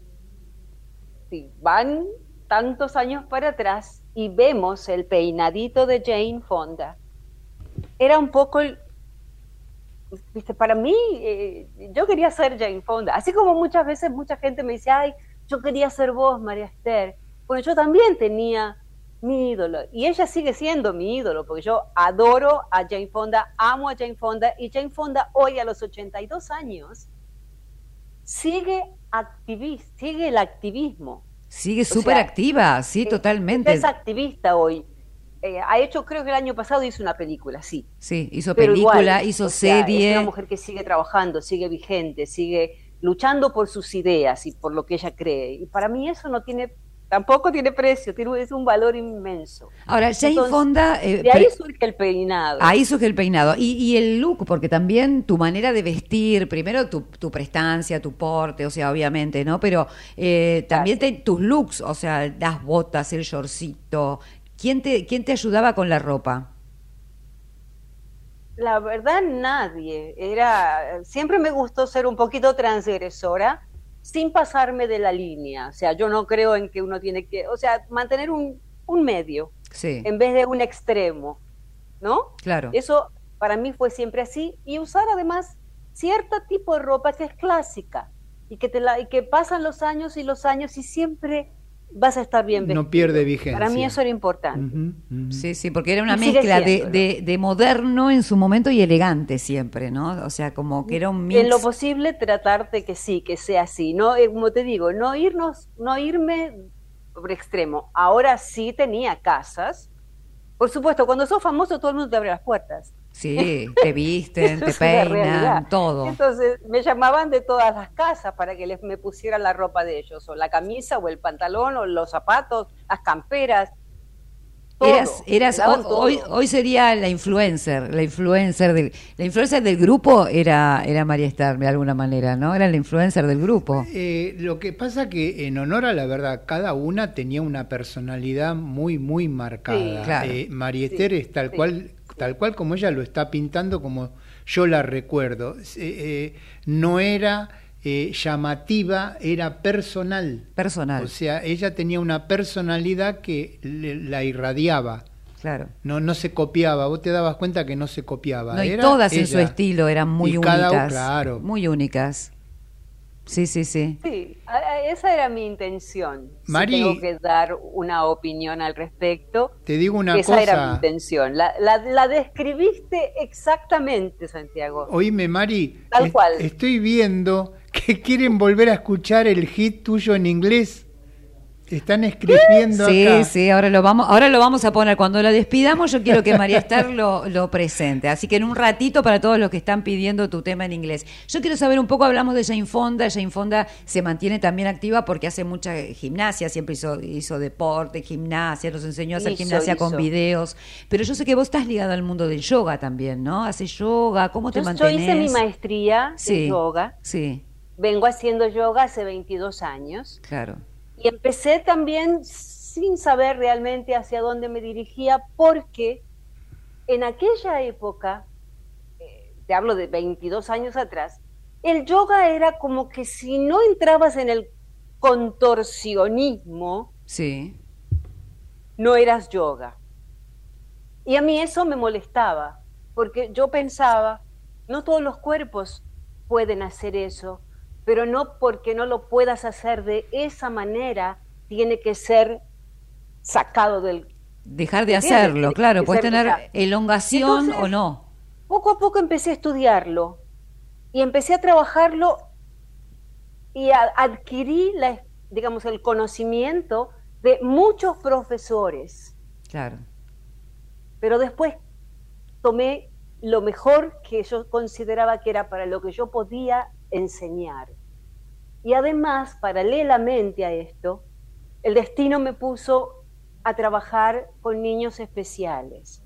Speaker 4: si van tantos años para atrás y vemos el peinadito de Jane Fonda, era un poco el, viste, para mí, eh, yo quería ser Jane Fonda. Así como muchas veces mucha gente me dice, ay, yo quería ser vos, María Esther. Bueno, yo también tenía mi ídolo. Y ella sigue siendo mi ídolo, porque yo adoro a Jane Fonda, amo a Jane Fonda. Y Jane Fonda hoy, a los 82 años, sigue, activis sigue el activismo.
Speaker 2: Sigue súper activa, sí,
Speaker 4: eh,
Speaker 2: totalmente.
Speaker 4: Es activista hoy. Eh, ha hecho, creo que el año pasado hizo una película, sí.
Speaker 2: Sí, hizo
Speaker 4: Pero
Speaker 2: película,
Speaker 4: igual,
Speaker 2: hizo
Speaker 4: o sea, Es
Speaker 2: serie.
Speaker 4: una mujer que sigue trabajando, sigue vigente, sigue luchando por sus ideas y por lo que ella cree. Y para mí eso no tiene, tampoco tiene precio, tiene, es un valor inmenso.
Speaker 2: Ahora, Jane
Speaker 4: Entonces,
Speaker 2: Fonda. eh,
Speaker 4: de ahí surge el peinado.
Speaker 2: Ahí surge el peinado. Y, y el look, porque también tu manera de vestir, primero tu, tu prestancia, tu porte, o sea, obviamente, ¿no? Pero eh, también te- tus looks, o sea, las botas, el shortcito. ¿Quién te, ¿Quién te ayudaba con la ropa?
Speaker 4: La verdad, nadie. Era, siempre me gustó ser un poquito transgresora sin pasarme de la línea. O sea, yo no creo en que uno tiene que, o sea, mantener un, un medio
Speaker 2: Sí,
Speaker 4: en vez de un extremo, ¿no?
Speaker 2: claro.
Speaker 4: Eso para mí fue siempre así y usar además cierto tipo de ropa que es clásica y que te la, y que pasan los años y los años y siempre vas a estar bien vestido.
Speaker 3: No pierde vigencia.
Speaker 4: Para mí eso era importante.
Speaker 2: Sí, sí, porque era una mezcla de, de, de moderno en su momento y elegante siempre, ¿no? O sea, como que era un mix.
Speaker 4: En lo posible tratar de que sí, que sea así, no Eh, como te digo, no irnos, no irme por extremo. Ahora sí tenía casas. Por supuesto, cuando sos famoso todo el mundo te abre las puertas.
Speaker 2: Sí, te visten, [LAUGHS] te peinan, todo.
Speaker 4: Entonces me llamaban de todas las casas para que les me pusieran la ropa de ellos, o la camisa, o el pantalón, o los zapatos, las camperas. todo.
Speaker 2: Eras, eras hoy, hoy sería la influencer, la influencer del, la influencer del grupo era, era María Esther de alguna manera, ¿no? Era la influencer del grupo.
Speaker 3: Eh, lo que pasa que en honor a la verdad, cada una tenía una personalidad muy, muy marcada.
Speaker 2: Sí, claro.
Speaker 3: Eh, María
Speaker 2: Sí,
Speaker 3: Esther es tal
Speaker 2: sí.
Speaker 3: cual, tal cual como ella lo está pintando, como yo la recuerdo. Eh, eh, no era eh, llamativa, era personal.
Speaker 2: Personal.
Speaker 3: O sea, ella tenía una personalidad que le- la irradiaba.
Speaker 2: Claro.
Speaker 3: No, no se copiaba, vos te dabas cuenta que no se copiaba.
Speaker 2: No, y
Speaker 3: era
Speaker 2: todas en su estilo eran muy
Speaker 3: Y cada
Speaker 2: únicas.
Speaker 3: claro.
Speaker 2: Muy únicas. Sí, sí, sí.
Speaker 4: Sí, esa era mi intención. Si
Speaker 3: Mari-
Speaker 4: tengo que dar una opinión al respecto.
Speaker 3: Te digo una
Speaker 4: esa era mi
Speaker 3: cosa.
Speaker 4: intención. La, la, la describiste exactamente, Santiago.
Speaker 3: Oíme, Mari,
Speaker 4: Tal
Speaker 3: es-
Speaker 4: cual.
Speaker 3: estoy viendo que quieren volver a escuchar el hit tuyo en inglés. Están escribiendo
Speaker 2: Sí,
Speaker 3: acá.
Speaker 2: sí, ahora lo vamos, ahora lo vamos a poner. Cuando la despidamos, yo quiero que María Esther lo, lo presente. Así que en un ratito para todos los que están pidiendo tu tema en inglés. Yo quiero saber un poco, hablamos de Jane Fonda. Jane Fonda se mantiene también activa porque hace mucha gimnasia, siempre hizo, hizo deporte, gimnasia, nos enseñó a hacer
Speaker 4: Hizo,
Speaker 2: gimnasia con videos. Pero yo sé que vos estás ligado al mundo del yoga también, ¿no? Haces yoga, ¿cómo te
Speaker 4: Yo, yo hice mi maestría
Speaker 2: Sí.
Speaker 4: en yoga.
Speaker 2: Sí,
Speaker 4: Vengo haciendo yoga hace 22 años.
Speaker 2: claro.
Speaker 4: Y empecé también sin saber realmente hacia dónde me dirigía, porque en aquella época, eh, te hablo de 22 años atrás, el yoga era como que si no entrabas en el contorsionismo,
Speaker 2: Sí,
Speaker 4: no eras yoga. Y a mí eso me molestaba, porque yo pensaba, no todos los cuerpos pueden hacer eso, pero no porque no lo puedas hacer de esa manera, tiene que ser sacado del...
Speaker 2: dejar de hacerlo, claro.
Speaker 4: De
Speaker 2: Puedes tener elongación
Speaker 4: entonces-
Speaker 2: o no.
Speaker 4: Poco a poco empecé a estudiarlo y empecé a trabajarlo y a- adquirí, la, digamos, el conocimiento de muchos profesores.
Speaker 2: Claro.
Speaker 4: pero después tomé lo mejor que yo consideraba que era para lo que yo podía enseñar. Y además, paralelamente a esto, el destino me puso a trabajar con niños especiales.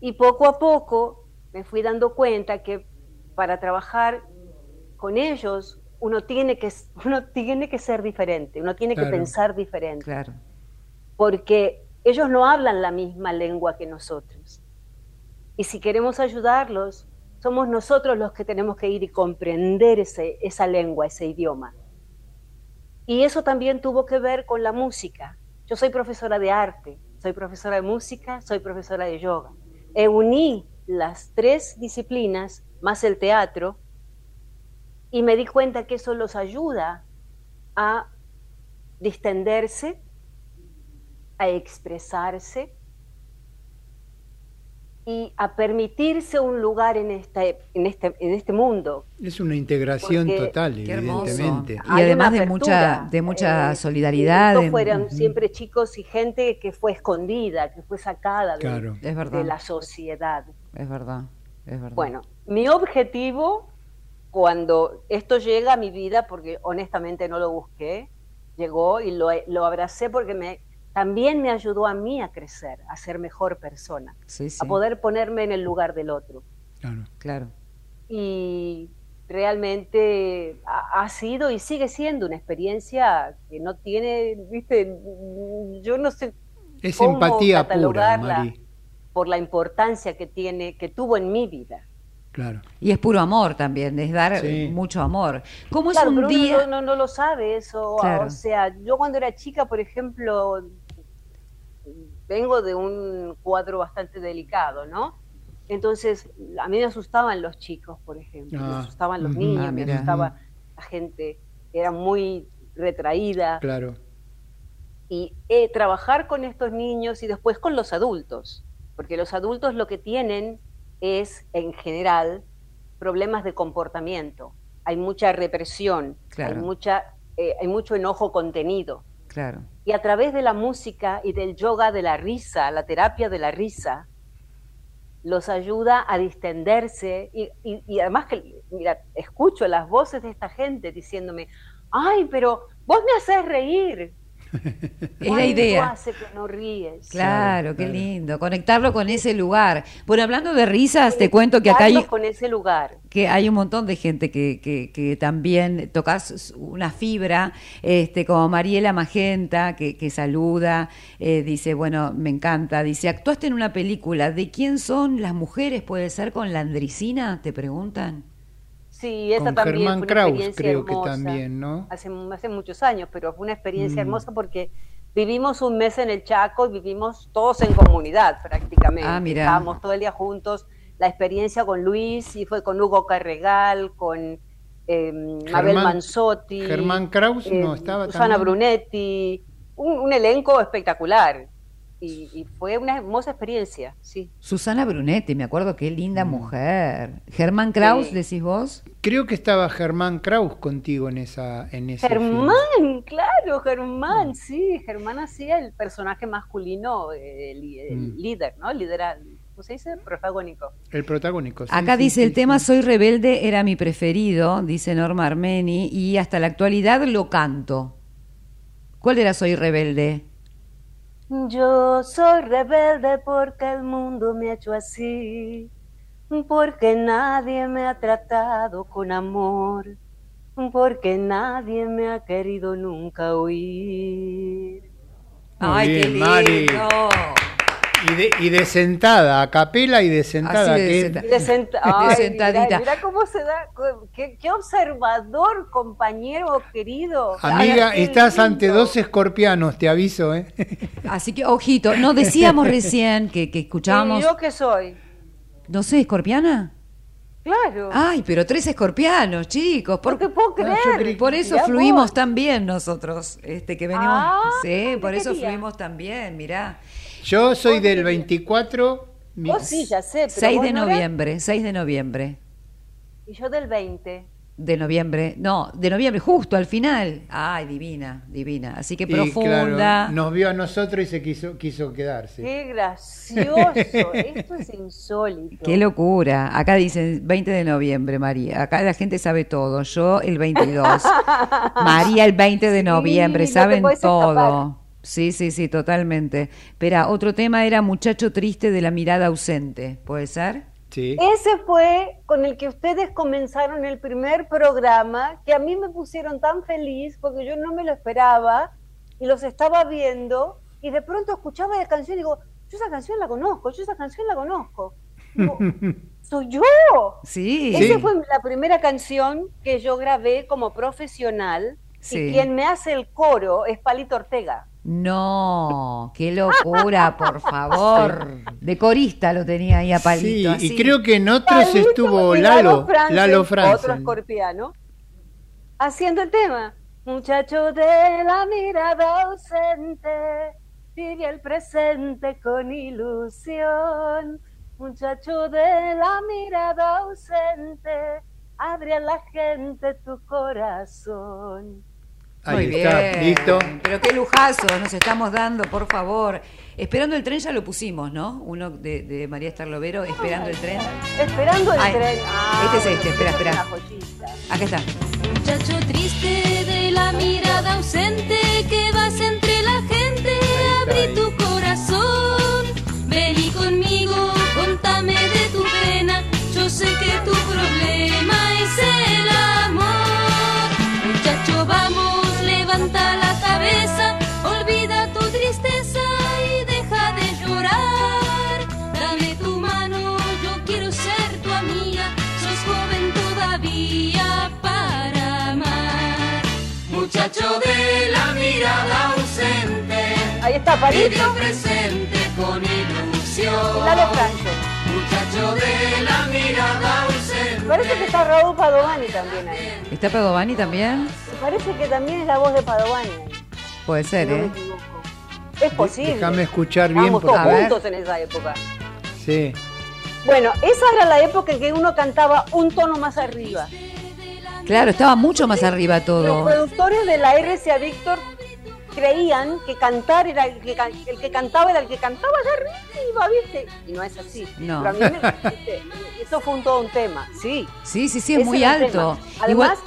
Speaker 4: Y poco a poco me fui dando cuenta que para trabajar con ellos uno tiene que, [LAUGHS] uno tiene que ser diferente, uno tiene
Speaker 2: Claro.
Speaker 4: que pensar diferente
Speaker 2: Claro.
Speaker 4: porque ellos no hablan la misma lengua que nosotros. Y si queremos ayudarlos, somos nosotros los que tenemos que ir y comprender ese- esa lengua, ese idioma. Y eso también tuvo que ver con la música. Yo soy profesora de arte, soy profesora de música, soy profesora de yoga. E uní las tres disciplinas más el teatro y me di cuenta que eso los ayuda a distenderse, a expresarse y a permitirse un lugar en, esta, en, este, en este mundo.
Speaker 3: Es una integración
Speaker 4: Porque-
Speaker 3: total, evidentemente.
Speaker 2: Y
Speaker 4: Hay
Speaker 2: además de mucha, de mucha
Speaker 4: Eh,
Speaker 2: solidaridad.
Speaker 4: Estos
Speaker 2: de-
Speaker 4: fueron siempre chicos y gente que fue escondida, que fue sacada de,
Speaker 2: Claro. Es verdad.
Speaker 4: de la sociedad.
Speaker 2: Es verdad, es verdad.
Speaker 4: Bueno, mi objetivo cuando esto llega a mi vida, porque honestamente no lo busqué, llegó y lo, lo abracé porque me, también me ayudó a mí a crecer, a ser mejor persona,
Speaker 2: Sí, sí.
Speaker 4: a poder ponerme en el lugar del otro.
Speaker 3: Claro.
Speaker 2: Claro.
Speaker 4: Y realmente ha, ha sido y sigue siendo una experiencia que no tiene, viste, yo no sé
Speaker 3: Es
Speaker 4: cómo
Speaker 3: empatía pura,
Speaker 4: catalogarla
Speaker 3: Mari.
Speaker 4: por la importancia que tiene, que tuvo en mi vida.
Speaker 3: Claro.
Speaker 2: Y es puro amor también, es dar
Speaker 3: Sí.
Speaker 2: mucho amor. ¿Cómo
Speaker 4: Claro,
Speaker 2: es
Speaker 4: pero
Speaker 2: un
Speaker 4: uno
Speaker 2: día?
Speaker 4: no, no, no lo sabe eso.
Speaker 2: Claro.
Speaker 4: O sea, yo cuando era chica, por ejemplo, vengo de un cuadro bastante delicado, ¿no? Entonces, a mí me asustaban los chicos, por ejemplo, me
Speaker 3: Ah,
Speaker 4: asustaban los niños,
Speaker 2: Ah,
Speaker 4: me asustaba la gente, era muy retraída.
Speaker 3: Claro.
Speaker 4: Y eh, trabajar con estos niños y después con los adultos, porque los adultos lo que tienen es, en general, problemas de comportamiento. Hay mucha represión,
Speaker 2: Claro.
Speaker 4: hay, mucha, eh, hay mucho enojo contenido. Y a través de la música y del yoga de la risa, la terapia de la risa, los ayuda a distenderse. Y, y- y además que, mira, escucho las voces de esta gente diciéndome, ay, pero vos me haces reír. [LAUGHS]
Speaker 2: Es la
Speaker 4: ¿Cuánto
Speaker 2: idea.
Speaker 4: hace que no ríes?
Speaker 2: Claro, qué lindo. Conectarlo con ese lugar. Bueno, hablando de risas, te cuento que acá hay,
Speaker 4: con ese lugar.
Speaker 2: que hay un montón de gente que, que, que también tocas una fibra, este, como Mariela Magenta, que, que saluda, eh, dice, bueno, me encanta, dice, actuaste en una película, ¿de quién son las mujeres? ¿Puede ser con Landricina? Te preguntan.
Speaker 4: Sí, esa
Speaker 3: Con
Speaker 4: también
Speaker 3: Germán
Speaker 4: fue una
Speaker 3: Kraus,
Speaker 4: experiencia
Speaker 3: creo que
Speaker 4: hermosa.
Speaker 3: también, ¿no?
Speaker 4: Hace, hace muchos años, pero fue una experiencia
Speaker 3: Mm.
Speaker 4: hermosa porque vivimos un mes en el Chaco y vivimos todos en comunidad prácticamente.
Speaker 2: Ah, mira.
Speaker 4: Estábamos todo el día juntos. La experiencia con Luis y fue con Hugo Carregal, con eh, Mabel Manzotti.
Speaker 3: Germán Kraus
Speaker 4: eh,
Speaker 3: no estaba
Speaker 4: Susana
Speaker 3: también.
Speaker 4: Brunetti. Un, un elenco espectacular. Y, y fue una hermosa experiencia, sí.
Speaker 2: Susana Brunetti, me acuerdo, qué linda mujer. Germán Kraus,
Speaker 4: Sí.
Speaker 2: decís vos.
Speaker 3: Creo que estaba Germán Kraus contigo en esa en ese film.
Speaker 4: Germán, claro, Germán, sí, Germán hacía el personaje masculino, eh, el, el
Speaker 3: Mm.
Speaker 4: líder, ¿no? Lidera, ¿cómo se dice? Protagónico.
Speaker 3: El protagónico. sí,
Speaker 2: Acá
Speaker 3: sí,
Speaker 2: dice
Speaker 3: sí,
Speaker 2: el tema
Speaker 3: sí.
Speaker 2: Soy rebelde era mi preferido, dice Norma Armeni, y hasta la actualidad lo canto. ¿Cuál era Soy rebelde?
Speaker 4: Yo soy rebelde porque el mundo me ha hecho así, porque nadie me ha tratado con amor, porque nadie me ha querido nunca oír.
Speaker 3: Muy
Speaker 2: Ay, qué
Speaker 3: bien, Mari. Y de, y de sentada, a capela y de sentada.
Speaker 2: Así de
Speaker 3: que-
Speaker 2: sentada.
Speaker 4: De, senta- [LAUGHS]
Speaker 2: De
Speaker 4: Ay,
Speaker 2: sentadita.
Speaker 4: Mira, mira cómo se da, qué, qué observador, compañero querido.
Speaker 3: Amiga,
Speaker 4: Ay, qué
Speaker 3: estás
Speaker 4: lindo.
Speaker 3: ante dos escorpianos, te aviso, ¿eh? [LAUGHS]
Speaker 2: Así que, ojito, no decíamos recién que, que escuchábamos,
Speaker 4: ¿Y yo qué soy?
Speaker 2: no sé, escorpiana.
Speaker 4: Claro.
Speaker 2: Ay, pero tres escorpianos, chicos. Por,
Speaker 4: No te puedo
Speaker 3: yo
Speaker 4: creer.
Speaker 3: creí-
Speaker 2: por eso
Speaker 4: Mirá
Speaker 2: fluimos
Speaker 4: vos.
Speaker 2: tan bien nosotros, este que venimos.
Speaker 4: Ah,
Speaker 2: sí, por
Speaker 4: ¿de qué
Speaker 2: eso fluimos tan bien, mirá.
Speaker 3: Yo soy del 24. mi-
Speaker 4: Vos sí, ya sé, pero
Speaker 2: 6
Speaker 4: vos
Speaker 2: de
Speaker 4: no eras-
Speaker 2: noviembre, 6 de noviembre.
Speaker 4: Y yo del 20.
Speaker 2: De noviembre, no, de noviembre, justo al final. Ay, divina, divina. Así que
Speaker 3: y,
Speaker 2: profunda.
Speaker 3: claro, nos vio a nosotros y se quiso, quiso quedarse.
Speaker 4: Qué gracioso. [LAUGHS] Esto es insólito.
Speaker 2: Qué locura. Acá dicen 20 de noviembre, María. Acá la gente sabe todo. Yo el 22. [LAUGHS] María el 20 de
Speaker 4: Sí,
Speaker 2: noviembre.
Speaker 4: no te
Speaker 2: Saben
Speaker 4: puedes
Speaker 2: todo. Sí, sí, sí, totalmente. Espera, otro tema era Muchacho Triste de la Mirada Ausente. ¿Puede ser?
Speaker 3: Sí.
Speaker 4: Ese fue con el que ustedes comenzaron el primer programa, que a mí me pusieron tan feliz porque yo no me lo esperaba y los estaba viendo y de pronto escuchaba la canción y digo, yo esa canción la conozco, yo esa canción la conozco. Digo, [LAUGHS] Soy yo.
Speaker 2: Sí.
Speaker 4: Esa
Speaker 3: Sí.
Speaker 4: fue la primera canción que yo grabé como profesional
Speaker 2: Sí.
Speaker 4: y quien me hace el coro es Palito Ortega.
Speaker 2: No, qué locura, por [LAUGHS] favor. De corista lo tenía ahí a
Speaker 3: Sí,
Speaker 2: palito.
Speaker 3: y
Speaker 2: así.
Speaker 3: creo que en otros
Speaker 4: Palito
Speaker 3: estuvo
Speaker 4: y
Speaker 3: Lalo,
Speaker 4: Franzen,
Speaker 3: Lalo
Speaker 4: Otro escorpiano. Haciendo el tema. Muchacho de la mirada ausente, vive el presente con ilusión. Muchacho de la mirada ausente, abre a la gente tu corazón.
Speaker 3: Ahí
Speaker 2: Muy
Speaker 3: está,
Speaker 2: bien.
Speaker 3: listo.
Speaker 2: Pero qué lujazo nos estamos dando, por favor. Esperando el tren ya lo pusimos, ¿no? Uno de, de María Starlovero, Esperando el tren.
Speaker 4: Esperando el
Speaker 2: Ay,
Speaker 4: tren. Ah,
Speaker 2: este es este, espera,
Speaker 4: es
Speaker 2: espera. Acá está.
Speaker 17: Muchacho triste de la mirada ausente que vas entre la gente, abrí tu corazón. Vení conmigo, contame de tu pena. Yo sé que tu problema El presente con ilusión.
Speaker 4: Lalo Franco.
Speaker 17: Muchacho de la mirada ausente.
Speaker 4: Parece que está Raúl Padovani también ahí.
Speaker 2: ¿Está Padovani también?
Speaker 4: Parece que también es la voz de Padovani.
Speaker 2: Puede ser,
Speaker 4: no
Speaker 2: ¿eh?
Speaker 4: Es posible.
Speaker 3: Déjame escuchar bien.
Speaker 4: Estábamos
Speaker 3: porque-
Speaker 4: todos
Speaker 2: A ver.
Speaker 4: juntos en esa época.
Speaker 3: Sí.
Speaker 4: Bueno, esa era la época en que uno cantaba un tono más arriba.
Speaker 2: Claro, estaba mucho más arriba
Speaker 4: Los
Speaker 2: todo.
Speaker 4: productores de la RCA Víctor creían que cantar era el que, el que cantaba era el que cantaba allá arriba, ¿viste? Y no es así.
Speaker 2: No.
Speaker 4: Pero a mí me, [LAUGHS] ¿viste? eso fue un todo un tema, sí.
Speaker 2: Sí, sí, sí, es
Speaker 4: Ese
Speaker 2: muy alto.
Speaker 4: Además,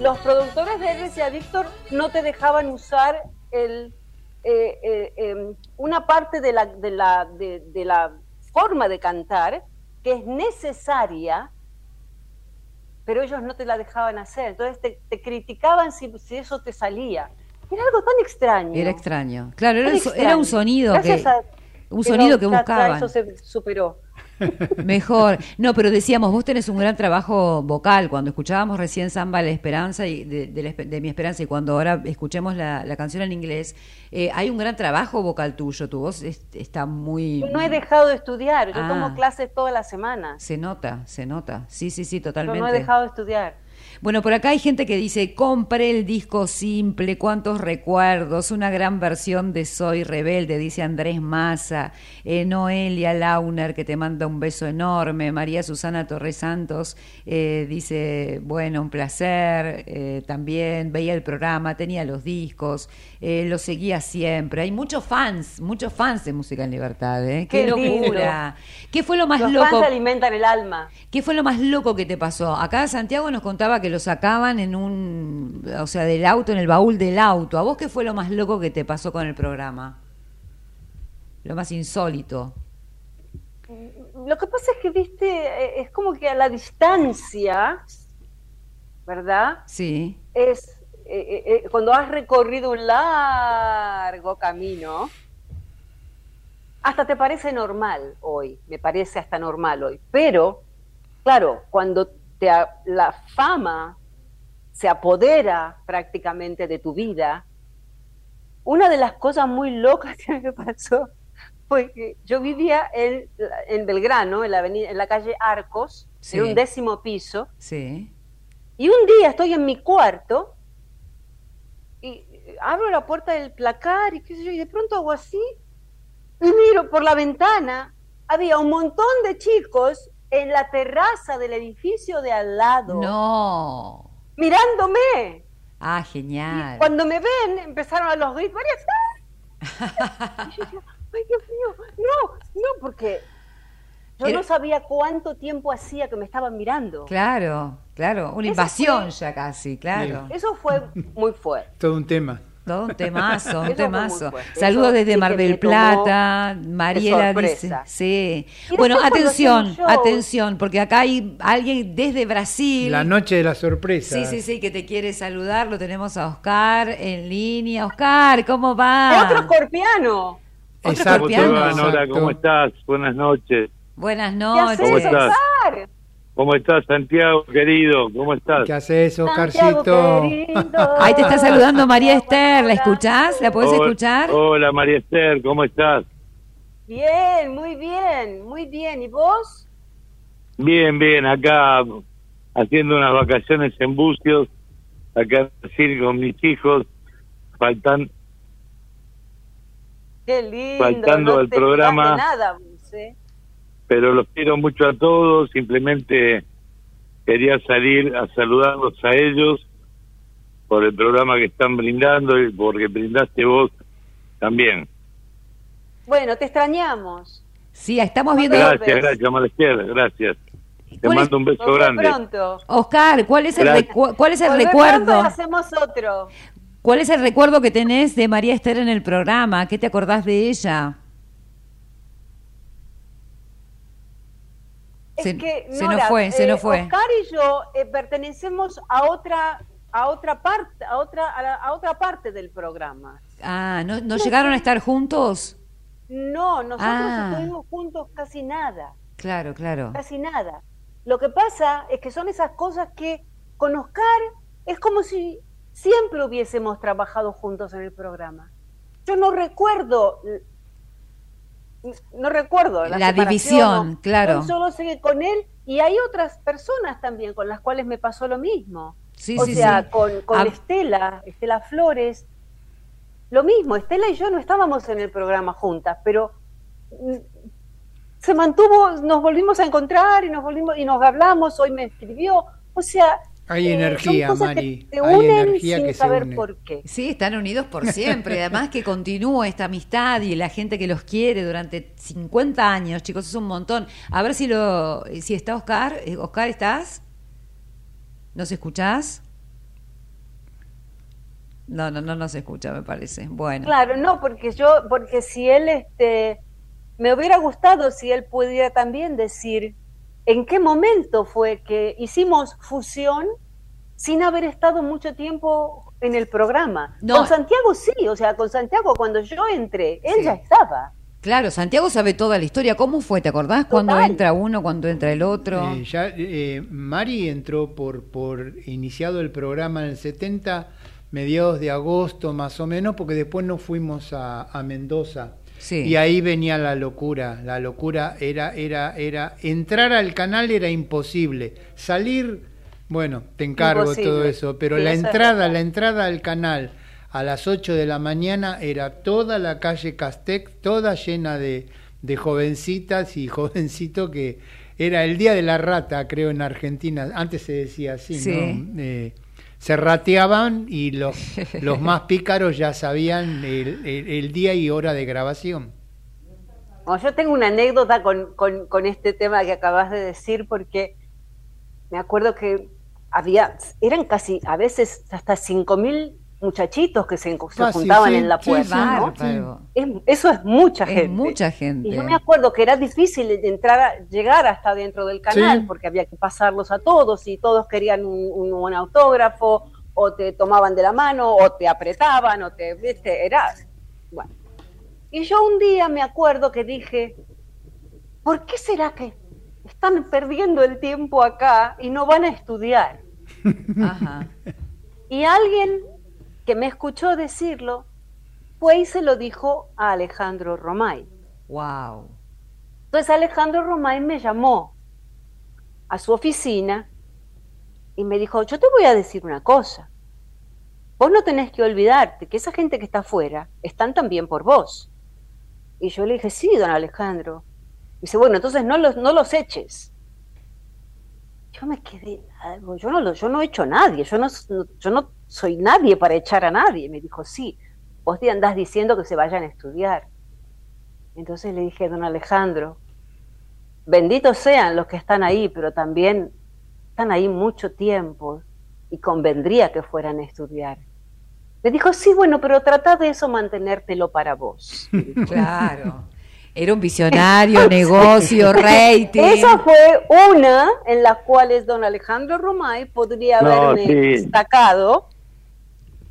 Speaker 4: los productores de RCA Víctor no te dejaban usar el, eh, eh, em, una parte de la, de, la, de, de la forma de cantar que es necesaria, pero ellos no te la dejaban hacer. Entonces te, te criticaban si, si eso te salía. Era algo tan extraño.
Speaker 2: Era extraño. Claro, era, un era sonido
Speaker 4: Gracias
Speaker 2: que...
Speaker 4: a-
Speaker 2: Un sonido que buscaban.
Speaker 4: Eso se superó. [LAUGHS] [LAUGHS]
Speaker 2: Mejor. No, pero decíamos, vos tenés un gran trabajo vocal. Cuando escuchábamos recién Samba La Esperanza y de, de la espe- de mi esperanza y cuando ahora escuchemos la, la canción en inglés, eh, hay un gran trabajo vocal tuyo. Tu voz es- está muy...
Speaker 4: Yo no he dejado de estudiar, yo
Speaker 2: Ah.
Speaker 4: tomo clases todas las semanas.
Speaker 2: Se nota, se nota. Sí, sí, sí,
Speaker 4: Yo
Speaker 2: totalmente.
Speaker 4: no he dejado de estudiar.
Speaker 2: Bueno, por acá hay gente que dice, compré el disco simple, cuántos recuerdos, una gran versión de Soy Rebelde, dice Andrés Massa, eh, Noelia Launer, que te manda un beso enorme, María Susana Torres Santos eh, dice, bueno, un placer, eh, también veía el programa, tenía los discos, lo seguía siempre, hay muchos fans, muchos fans de Música en Libertad, ¿eh? ¡Qué,
Speaker 4: Qué lindo.
Speaker 2: locura! ¿Qué fue lo más
Speaker 4: Los
Speaker 2: loco?
Speaker 4: fans alimentan el alma.
Speaker 2: ¿Qué fue lo más loco que te pasó? Acá Santiago nos contaba que lo sacaban en un, o sea, del auto, en el baúl del auto. ¿A vos qué fue lo más loco que te pasó con el programa? Lo más insólito.
Speaker 4: Lo que pasa es que, viste, eh, es como que a la distancia, ¿verdad?
Speaker 2: Sí.
Speaker 4: Es eh, eh, eh, cuando has recorrido un largo camino, hasta te parece normal hoy, me parece hasta normal hoy. Pero, claro, cuando te la fama se apodera prácticamente de tu vida, una de las cosas muy locas [LAUGHS] que me pasó fue que yo vivía en, en Belgrano, en la, avenida, en la calle Arcos,
Speaker 2: Sí.
Speaker 4: en un décimo piso,
Speaker 2: Sí.
Speaker 4: y un día estoy en mi cuarto y abro la puerta del placar y qué sé yo, y de pronto hago así y miro por la ventana. Había un montón de chicos en la terraza del edificio de al lado.
Speaker 2: No.
Speaker 4: Mirándome.
Speaker 2: Ah, genial.
Speaker 4: Cuando me ven, empezaron a los gritos. ¡María! [LAUGHS] Y yo decía, ay, Dios mío, no, no, porque yo
Speaker 2: Era-
Speaker 4: no sabía cuánto tiempo hacía que me estaban mirando.
Speaker 2: Claro, claro. Una
Speaker 4: Eso
Speaker 2: invasión
Speaker 4: fue-
Speaker 2: ya casi, claro.
Speaker 4: Eso fue muy fuerte.
Speaker 3: Todo un tema.
Speaker 2: Todo un temazo, un [LAUGHS] temazo. Saludos desde
Speaker 4: sí
Speaker 2: Mar del Plata. Mariela dice. Sí. Bueno, atención, atención, porque acá hay alguien desde Brasil.
Speaker 3: La noche de la sorpresa.
Speaker 2: Sí, sí, sí, que te quiere saludar. Lo tenemos a Oscar en línea. Oscar, ¿cómo va?
Speaker 4: Otro escorpiano.
Speaker 2: Otro
Speaker 3: Exacto,
Speaker 2: escorpiano.
Speaker 18: Hola. ¿cómo estás? Buenas noches.
Speaker 2: Buenas
Speaker 4: ¿Qué
Speaker 2: noches.
Speaker 18: ¿Cómo estás? ¿Cómo estás, Santiago, querido? ¿Cómo estás?
Speaker 3: ¿Qué haces, Oscarcito?
Speaker 2: Ahí te está saludando María Esther. ¿La escuchás? ¿La podés
Speaker 18: Hola-
Speaker 2: escuchar?
Speaker 18: Hola, María Esther, ¿cómo estás?
Speaker 4: Bien, muy bien, muy bien. ¿Y vos?
Speaker 18: Bien, bien, acá haciendo unas vacaciones en Bucios, acá en Brasil con mis hijos, faltan,
Speaker 4: Qué lindo.
Speaker 18: Faltando
Speaker 4: no
Speaker 18: al programa.
Speaker 4: nada, vos, ¿eh?
Speaker 18: Pero los quiero mucho a todos, simplemente quería salir a saludarlos a ellos por el programa que están brindando y porque brindaste vos también.
Speaker 4: Bueno, te extrañamos.
Speaker 2: Sí, estamos viendo.
Speaker 18: Gracias, gracias, María Esther, gracias. Te
Speaker 2: ¿Cuál es-
Speaker 18: mando un beso grande.
Speaker 4: pronto.
Speaker 2: Oscar, ¿cuál es el, recu- cuál es el recuerdo?
Speaker 4: hacemos otro.
Speaker 2: ¿Cuál es el recuerdo que tenés de María Esther en el programa? ¿Qué te acordás de ella?
Speaker 4: Es
Speaker 2: Se-
Speaker 4: que,
Speaker 2: se nos
Speaker 4: Nora,
Speaker 2: fue, se
Speaker 4: eh,
Speaker 2: nos fue.
Speaker 4: Oscar y yo eh, pertenecemos a otra a otra parte a otra a, la- a otra parte del programa.
Speaker 2: Ah, ¿no, no llegaron a estar juntos?
Speaker 4: No, nosotros
Speaker 2: Ah.
Speaker 4: estuvimos juntos casi nada,
Speaker 2: Claro, claro.
Speaker 4: casi nada. Lo que pasa es que son esas cosas que con Oscar es como si siempre hubiésemos trabajado juntos en el programa. Yo no recuerdo no recuerdo la,
Speaker 2: división,
Speaker 4: no.
Speaker 2: claro.
Speaker 4: Yo solo sé que con él y hay otras personas también con las cuales me pasó lo mismo.
Speaker 2: Sí,
Speaker 4: o
Speaker 2: sí,
Speaker 4: sea,
Speaker 2: sí.
Speaker 4: con, con
Speaker 2: Ah.
Speaker 4: Estela, Estela Flores, lo mismo. Estela y yo no estábamos en el programa juntas, pero mm, se mantuvo, nos volvimos a encontrar y nos volvimos y nos hablamos. Hoy me escribió, o sea.
Speaker 3: Hay
Speaker 4: eh,
Speaker 3: energía, Mari,
Speaker 4: Que
Speaker 3: hay energía
Speaker 4: sin
Speaker 3: que se
Speaker 4: saber
Speaker 3: une.
Speaker 4: por qué.
Speaker 2: Sí, están unidos por siempre. Además que continúa esta amistad y la gente que los quiere durante 50 años, chicos, es un montón. A ver si lo si está Oscar. Eh, Oscar, ¿estás? ¿Nos escuchás? No, no, no nos escucha, me parece. Bueno.
Speaker 4: Claro, no, porque yo, porque si él, este, me hubiera gustado si él pudiera también decir en qué momento fue que hicimos fusión sin haber estado mucho tiempo en el programa.
Speaker 2: No.
Speaker 4: Con Santiago sí, o sea, con Santiago cuando yo entré, él ya estaba.
Speaker 2: Claro, Santiago sabe toda la historia. ¿Cómo fue? ¿Te acordás cuando entra uno, cuando entra el otro?
Speaker 3: Eh, ya, eh, Mari entró por, por iniciado el programa en el 70, mediados de agosto más o menos, porque después nos fuimos a, a Mendoza.
Speaker 2: Sí.
Speaker 3: Y ahí venía la locura. La locura era, era, era, entrar al canal era imposible. Salir, bueno, te encargo
Speaker 4: Imposible.
Speaker 3: todo eso, pero
Speaker 4: Sí,
Speaker 3: la
Speaker 4: eso
Speaker 3: entrada, la entrada al canal a las 8 de la mañana era toda la calle Castec, toda llena de, de jovencitas y [LAUGHS] jovencitos que era el día de la rata, creo, en Argentina. Antes se decía así,
Speaker 2: Sí.
Speaker 3: ¿no? Eh, se rateaban y los, [LAUGHS] los más pícaros ya sabían el, el- el día y hora de grabación.
Speaker 4: Bueno, yo tengo una anécdota con, con- con este tema que acabas de decir, porque me acuerdo que había, eran casi, a veces hasta 5.000 muchachitos que se, se juntaban
Speaker 3: sí,
Speaker 4: en la
Speaker 3: sí,
Speaker 4: puerta. ¿no?
Speaker 2: bárbaro.
Speaker 4: Es- eso es mucha
Speaker 2: Es
Speaker 4: gente.
Speaker 2: mucha gente.
Speaker 4: Y yo me acuerdo que era difícil entrar a- llegar hasta dentro del canal
Speaker 3: Sí.
Speaker 4: porque había que pasarlos a todos y todos querían un, un- un autógrafo o te tomaban de la mano o te apretaban o te, viste, era, bueno. Y yo un día me acuerdo que dije, ¿por qué será que están perdiendo el tiempo acá y no van a estudiar? [LAUGHS]
Speaker 2: Ajá.
Speaker 4: Y alguien que me escuchó decirlo fue y se lo dijo a Alejandro Romay.
Speaker 2: Wow.
Speaker 4: Entonces Alejandro Romay me llamó a su oficina y me dijo, yo te voy a decir una cosa. Vos no tenés que olvidarte que esa gente que está afuera están también por vos. Y yo le dije, sí, don Alejandro. Dice, bueno, entonces no los, no los eches. Yo me quedé, algo, yo no, lo- yo no he hecho a nadie, yo no, yo no soy nadie para echar a nadie. Me dijo, sí, vos te andás diciendo que se vayan a estudiar. Entonces le dije, don Alejandro, benditos sean los que están ahí, pero también están ahí mucho tiempo y convendría que fueran a estudiar. Me dijo, sí, bueno, pero trata de eso mantenértelo para vos. [LAUGHS]
Speaker 2: Claro. Era un visionario, [LAUGHS] negocio, rating.
Speaker 4: Esa fue una en las cuales don Alejandro Romay podría
Speaker 18: No,
Speaker 4: haberme
Speaker 18: sí.
Speaker 4: destacado.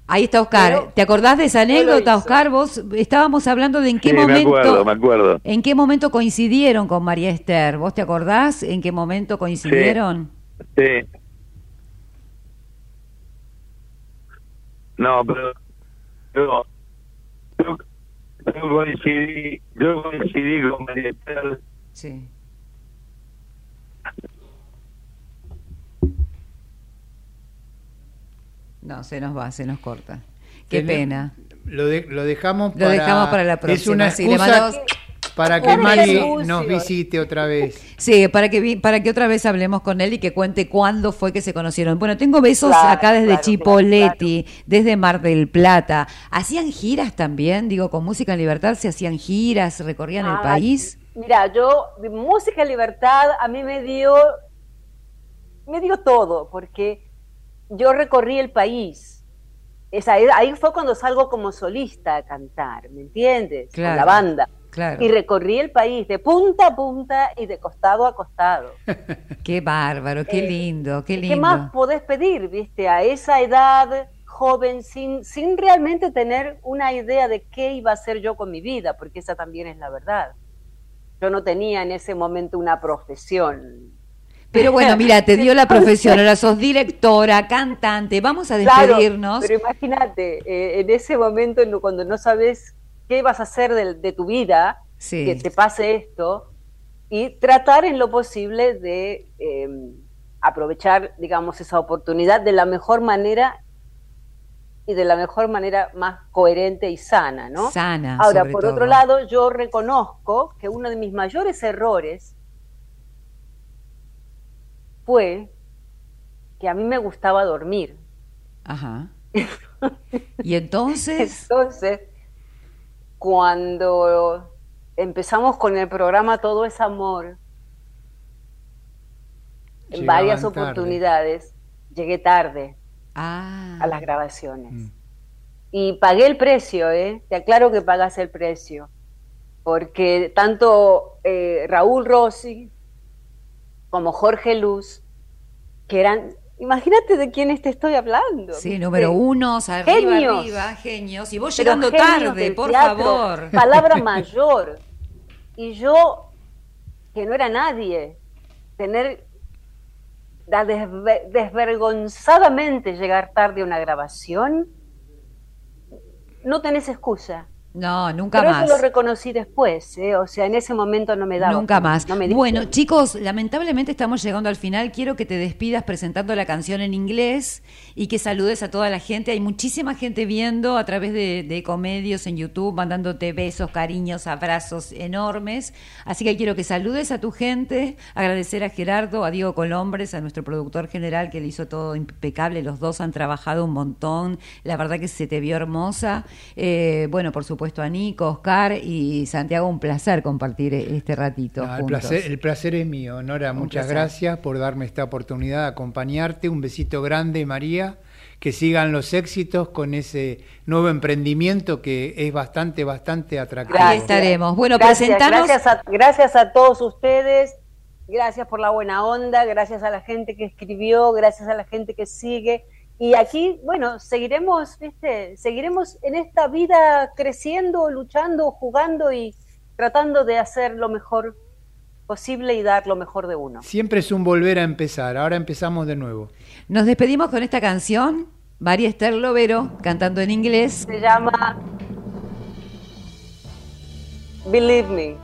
Speaker 2: Ahí está Oscar.
Speaker 4: Pero
Speaker 2: ¿Te acordás de esa anécdota. Oscar? Vos estábamos hablando de en qué
Speaker 18: Sí, me
Speaker 2: momento
Speaker 18: acuerdo, me acuerdo.
Speaker 2: en qué momento coincidieron con María Esther. ¿Vos te acordás en qué momento coincidieron?
Speaker 18: Sí. No, pero yo, yo, yo coincidí, yo coincidí con María Esther
Speaker 2: Sí. No, se nos va, se nos corta. Qué pena.
Speaker 3: Lo, de- lo dejamos
Speaker 2: Lo
Speaker 3: para,
Speaker 2: dejamos para la
Speaker 3: Es
Speaker 2: próxima,
Speaker 3: una
Speaker 2: sí, le
Speaker 3: excusa
Speaker 2: mandamos-
Speaker 3: para que Mari nos visite otra vez.
Speaker 2: Sí, para que vi- para que otra vez hablemos con él y que cuente cuándo fue que se conocieron. Bueno, tengo besos
Speaker 4: Claro,
Speaker 2: acá desde
Speaker 4: claro,
Speaker 2: Chipoleti, desde Mar del Plata. ¿Hacían giras también? Digo, con Música en Libertad se hacían giras, recorrían el país.
Speaker 4: Mira, yo, Música en Libertad, a mí me dio, me dio todo, porque yo recorrí el país. Es ahí, ahí fue cuando salgo como solista a cantar, ¿me entiendes? Con la banda.
Speaker 2: claro.
Speaker 4: Y recorrí el país de punta a punta y de costado a costado. [LAUGHS]
Speaker 2: Qué bárbaro, qué
Speaker 4: Eh,
Speaker 2: lindo, qué
Speaker 4: ¿Y
Speaker 2: lindo.
Speaker 4: ¿Qué más podés pedir, viste? A esa edad joven, sin, sin realmente tener una idea de qué iba a hacer yo con mi vida, porque esa también es la verdad. Yo no tenía en ese momento una profesión.
Speaker 2: Pero bueno, mira, te dio la [LAUGHS] profesión, ahora sos directora, cantante. Vamos a
Speaker 4: Claro,
Speaker 2: despedirnos.
Speaker 4: pero imagínate, eh, en ese momento cuando no sabes qué vas a hacer de, de tu vida,
Speaker 2: Sí.
Speaker 4: que te pase esto, y tratar en lo posible de eh, aprovechar, digamos, esa oportunidad de la mejor manera y de la mejor manera más coherente y sana, ¿no?
Speaker 2: Sana,
Speaker 4: Ahora, por
Speaker 2: todo.
Speaker 4: otro lado, yo reconozco que uno de mis mayores errores fue que a mí me gustaba dormir.
Speaker 2: Ajá. [LAUGHS] Y entonces,
Speaker 4: Entonces, cuando empezamos con el programa Todo es Amor, en
Speaker 3: Llegaban
Speaker 4: varias
Speaker 3: tarde.
Speaker 4: oportunidades llegué tarde
Speaker 2: ah,
Speaker 4: a las grabaciones.
Speaker 3: Mm.
Speaker 4: y pagué el precio, ¿eh? te aclaro que pagas el precio, porque tanto eh, Raúl Rossi como Jorge Luz, que eran, imagínate de quiénes te estoy hablando.
Speaker 2: Sí, número uno, arriba,
Speaker 4: Genios.
Speaker 2: arriba, genios. Y vos
Speaker 4: Pero
Speaker 2: llegando tarde, por
Speaker 4: teatro,
Speaker 2: favor.
Speaker 4: Palabra [LAUGHS] mayor. Y yo, que no era nadie, tener da desve- desvergonzadamente llegar tarde a una grabación, no tenés excusa.
Speaker 2: No, nunca
Speaker 4: Pero
Speaker 2: más.
Speaker 4: eso lo reconocí después, ¿eh? o sea, en ese momento no me daba.
Speaker 2: Nunca más.
Speaker 4: No me diste.
Speaker 2: bueno, chicos, lamentablemente estamos llegando al final. Quiero que te despidas presentando la canción en inglés y que saludes a toda la gente. Hay muchísima gente viendo a través de, de Ecomedios en YouTube, mandándote besos, cariños, abrazos enormes. Así que quiero que saludes a tu gente, agradecer a Gerardo, a Diego Colombres, a nuestro productor general que le hizo todo impecable. Los dos han trabajado un montón. La verdad que se te vio hermosa. Eh, bueno, por supuesto a Nico, Oscar y Santiago, un placer compartir este ratito.
Speaker 3: No, el, placer, el placer es mío, Nora. Muchas
Speaker 2: placer.
Speaker 3: gracias por darme esta oportunidad de acompañarte. Un besito grande, María. Que sigan los éxitos con ese nuevo emprendimiento que es bastante, bastante atractivo.
Speaker 2: Ahí estaremos. Bueno,
Speaker 4: gracias,
Speaker 2: presentanos.
Speaker 4: Gracias a, gracias a todos ustedes, gracias por la buena onda, gracias a la gente que escribió, gracias a la gente que sigue. Y aquí, bueno, seguiremos, ¿viste? Seguiremos en esta vida creciendo, luchando, jugando y tratando de hacer lo mejor posible y dar lo mejor de uno.
Speaker 3: Siempre es un volver a empezar. Ahora empezamos de nuevo.
Speaker 2: Nos despedimos con esta canción. María Esther Lovero cantando en inglés.
Speaker 4: Se llama Believe Me.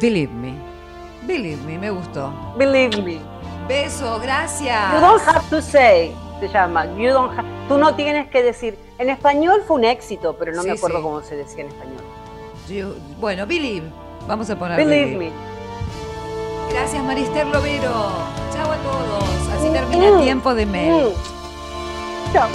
Speaker 2: Believe me. Believe me, me gustó.
Speaker 4: Believe Me.
Speaker 2: Besos, gracias.
Speaker 4: You don't have to say, se llama. You don't ha- tú no tienes que decir. En español fue un éxito, pero no
Speaker 2: Sí,
Speaker 4: me acuerdo
Speaker 2: sí.
Speaker 4: cómo se decía en español.
Speaker 2: You- bueno, Believe. Vamos a poner
Speaker 4: Believe me.
Speaker 2: Gracias, María Esther Lovero. Chao a todos. Así termina el
Speaker 4: Mm,
Speaker 2: tiempo de Mel.
Speaker 4: Chao.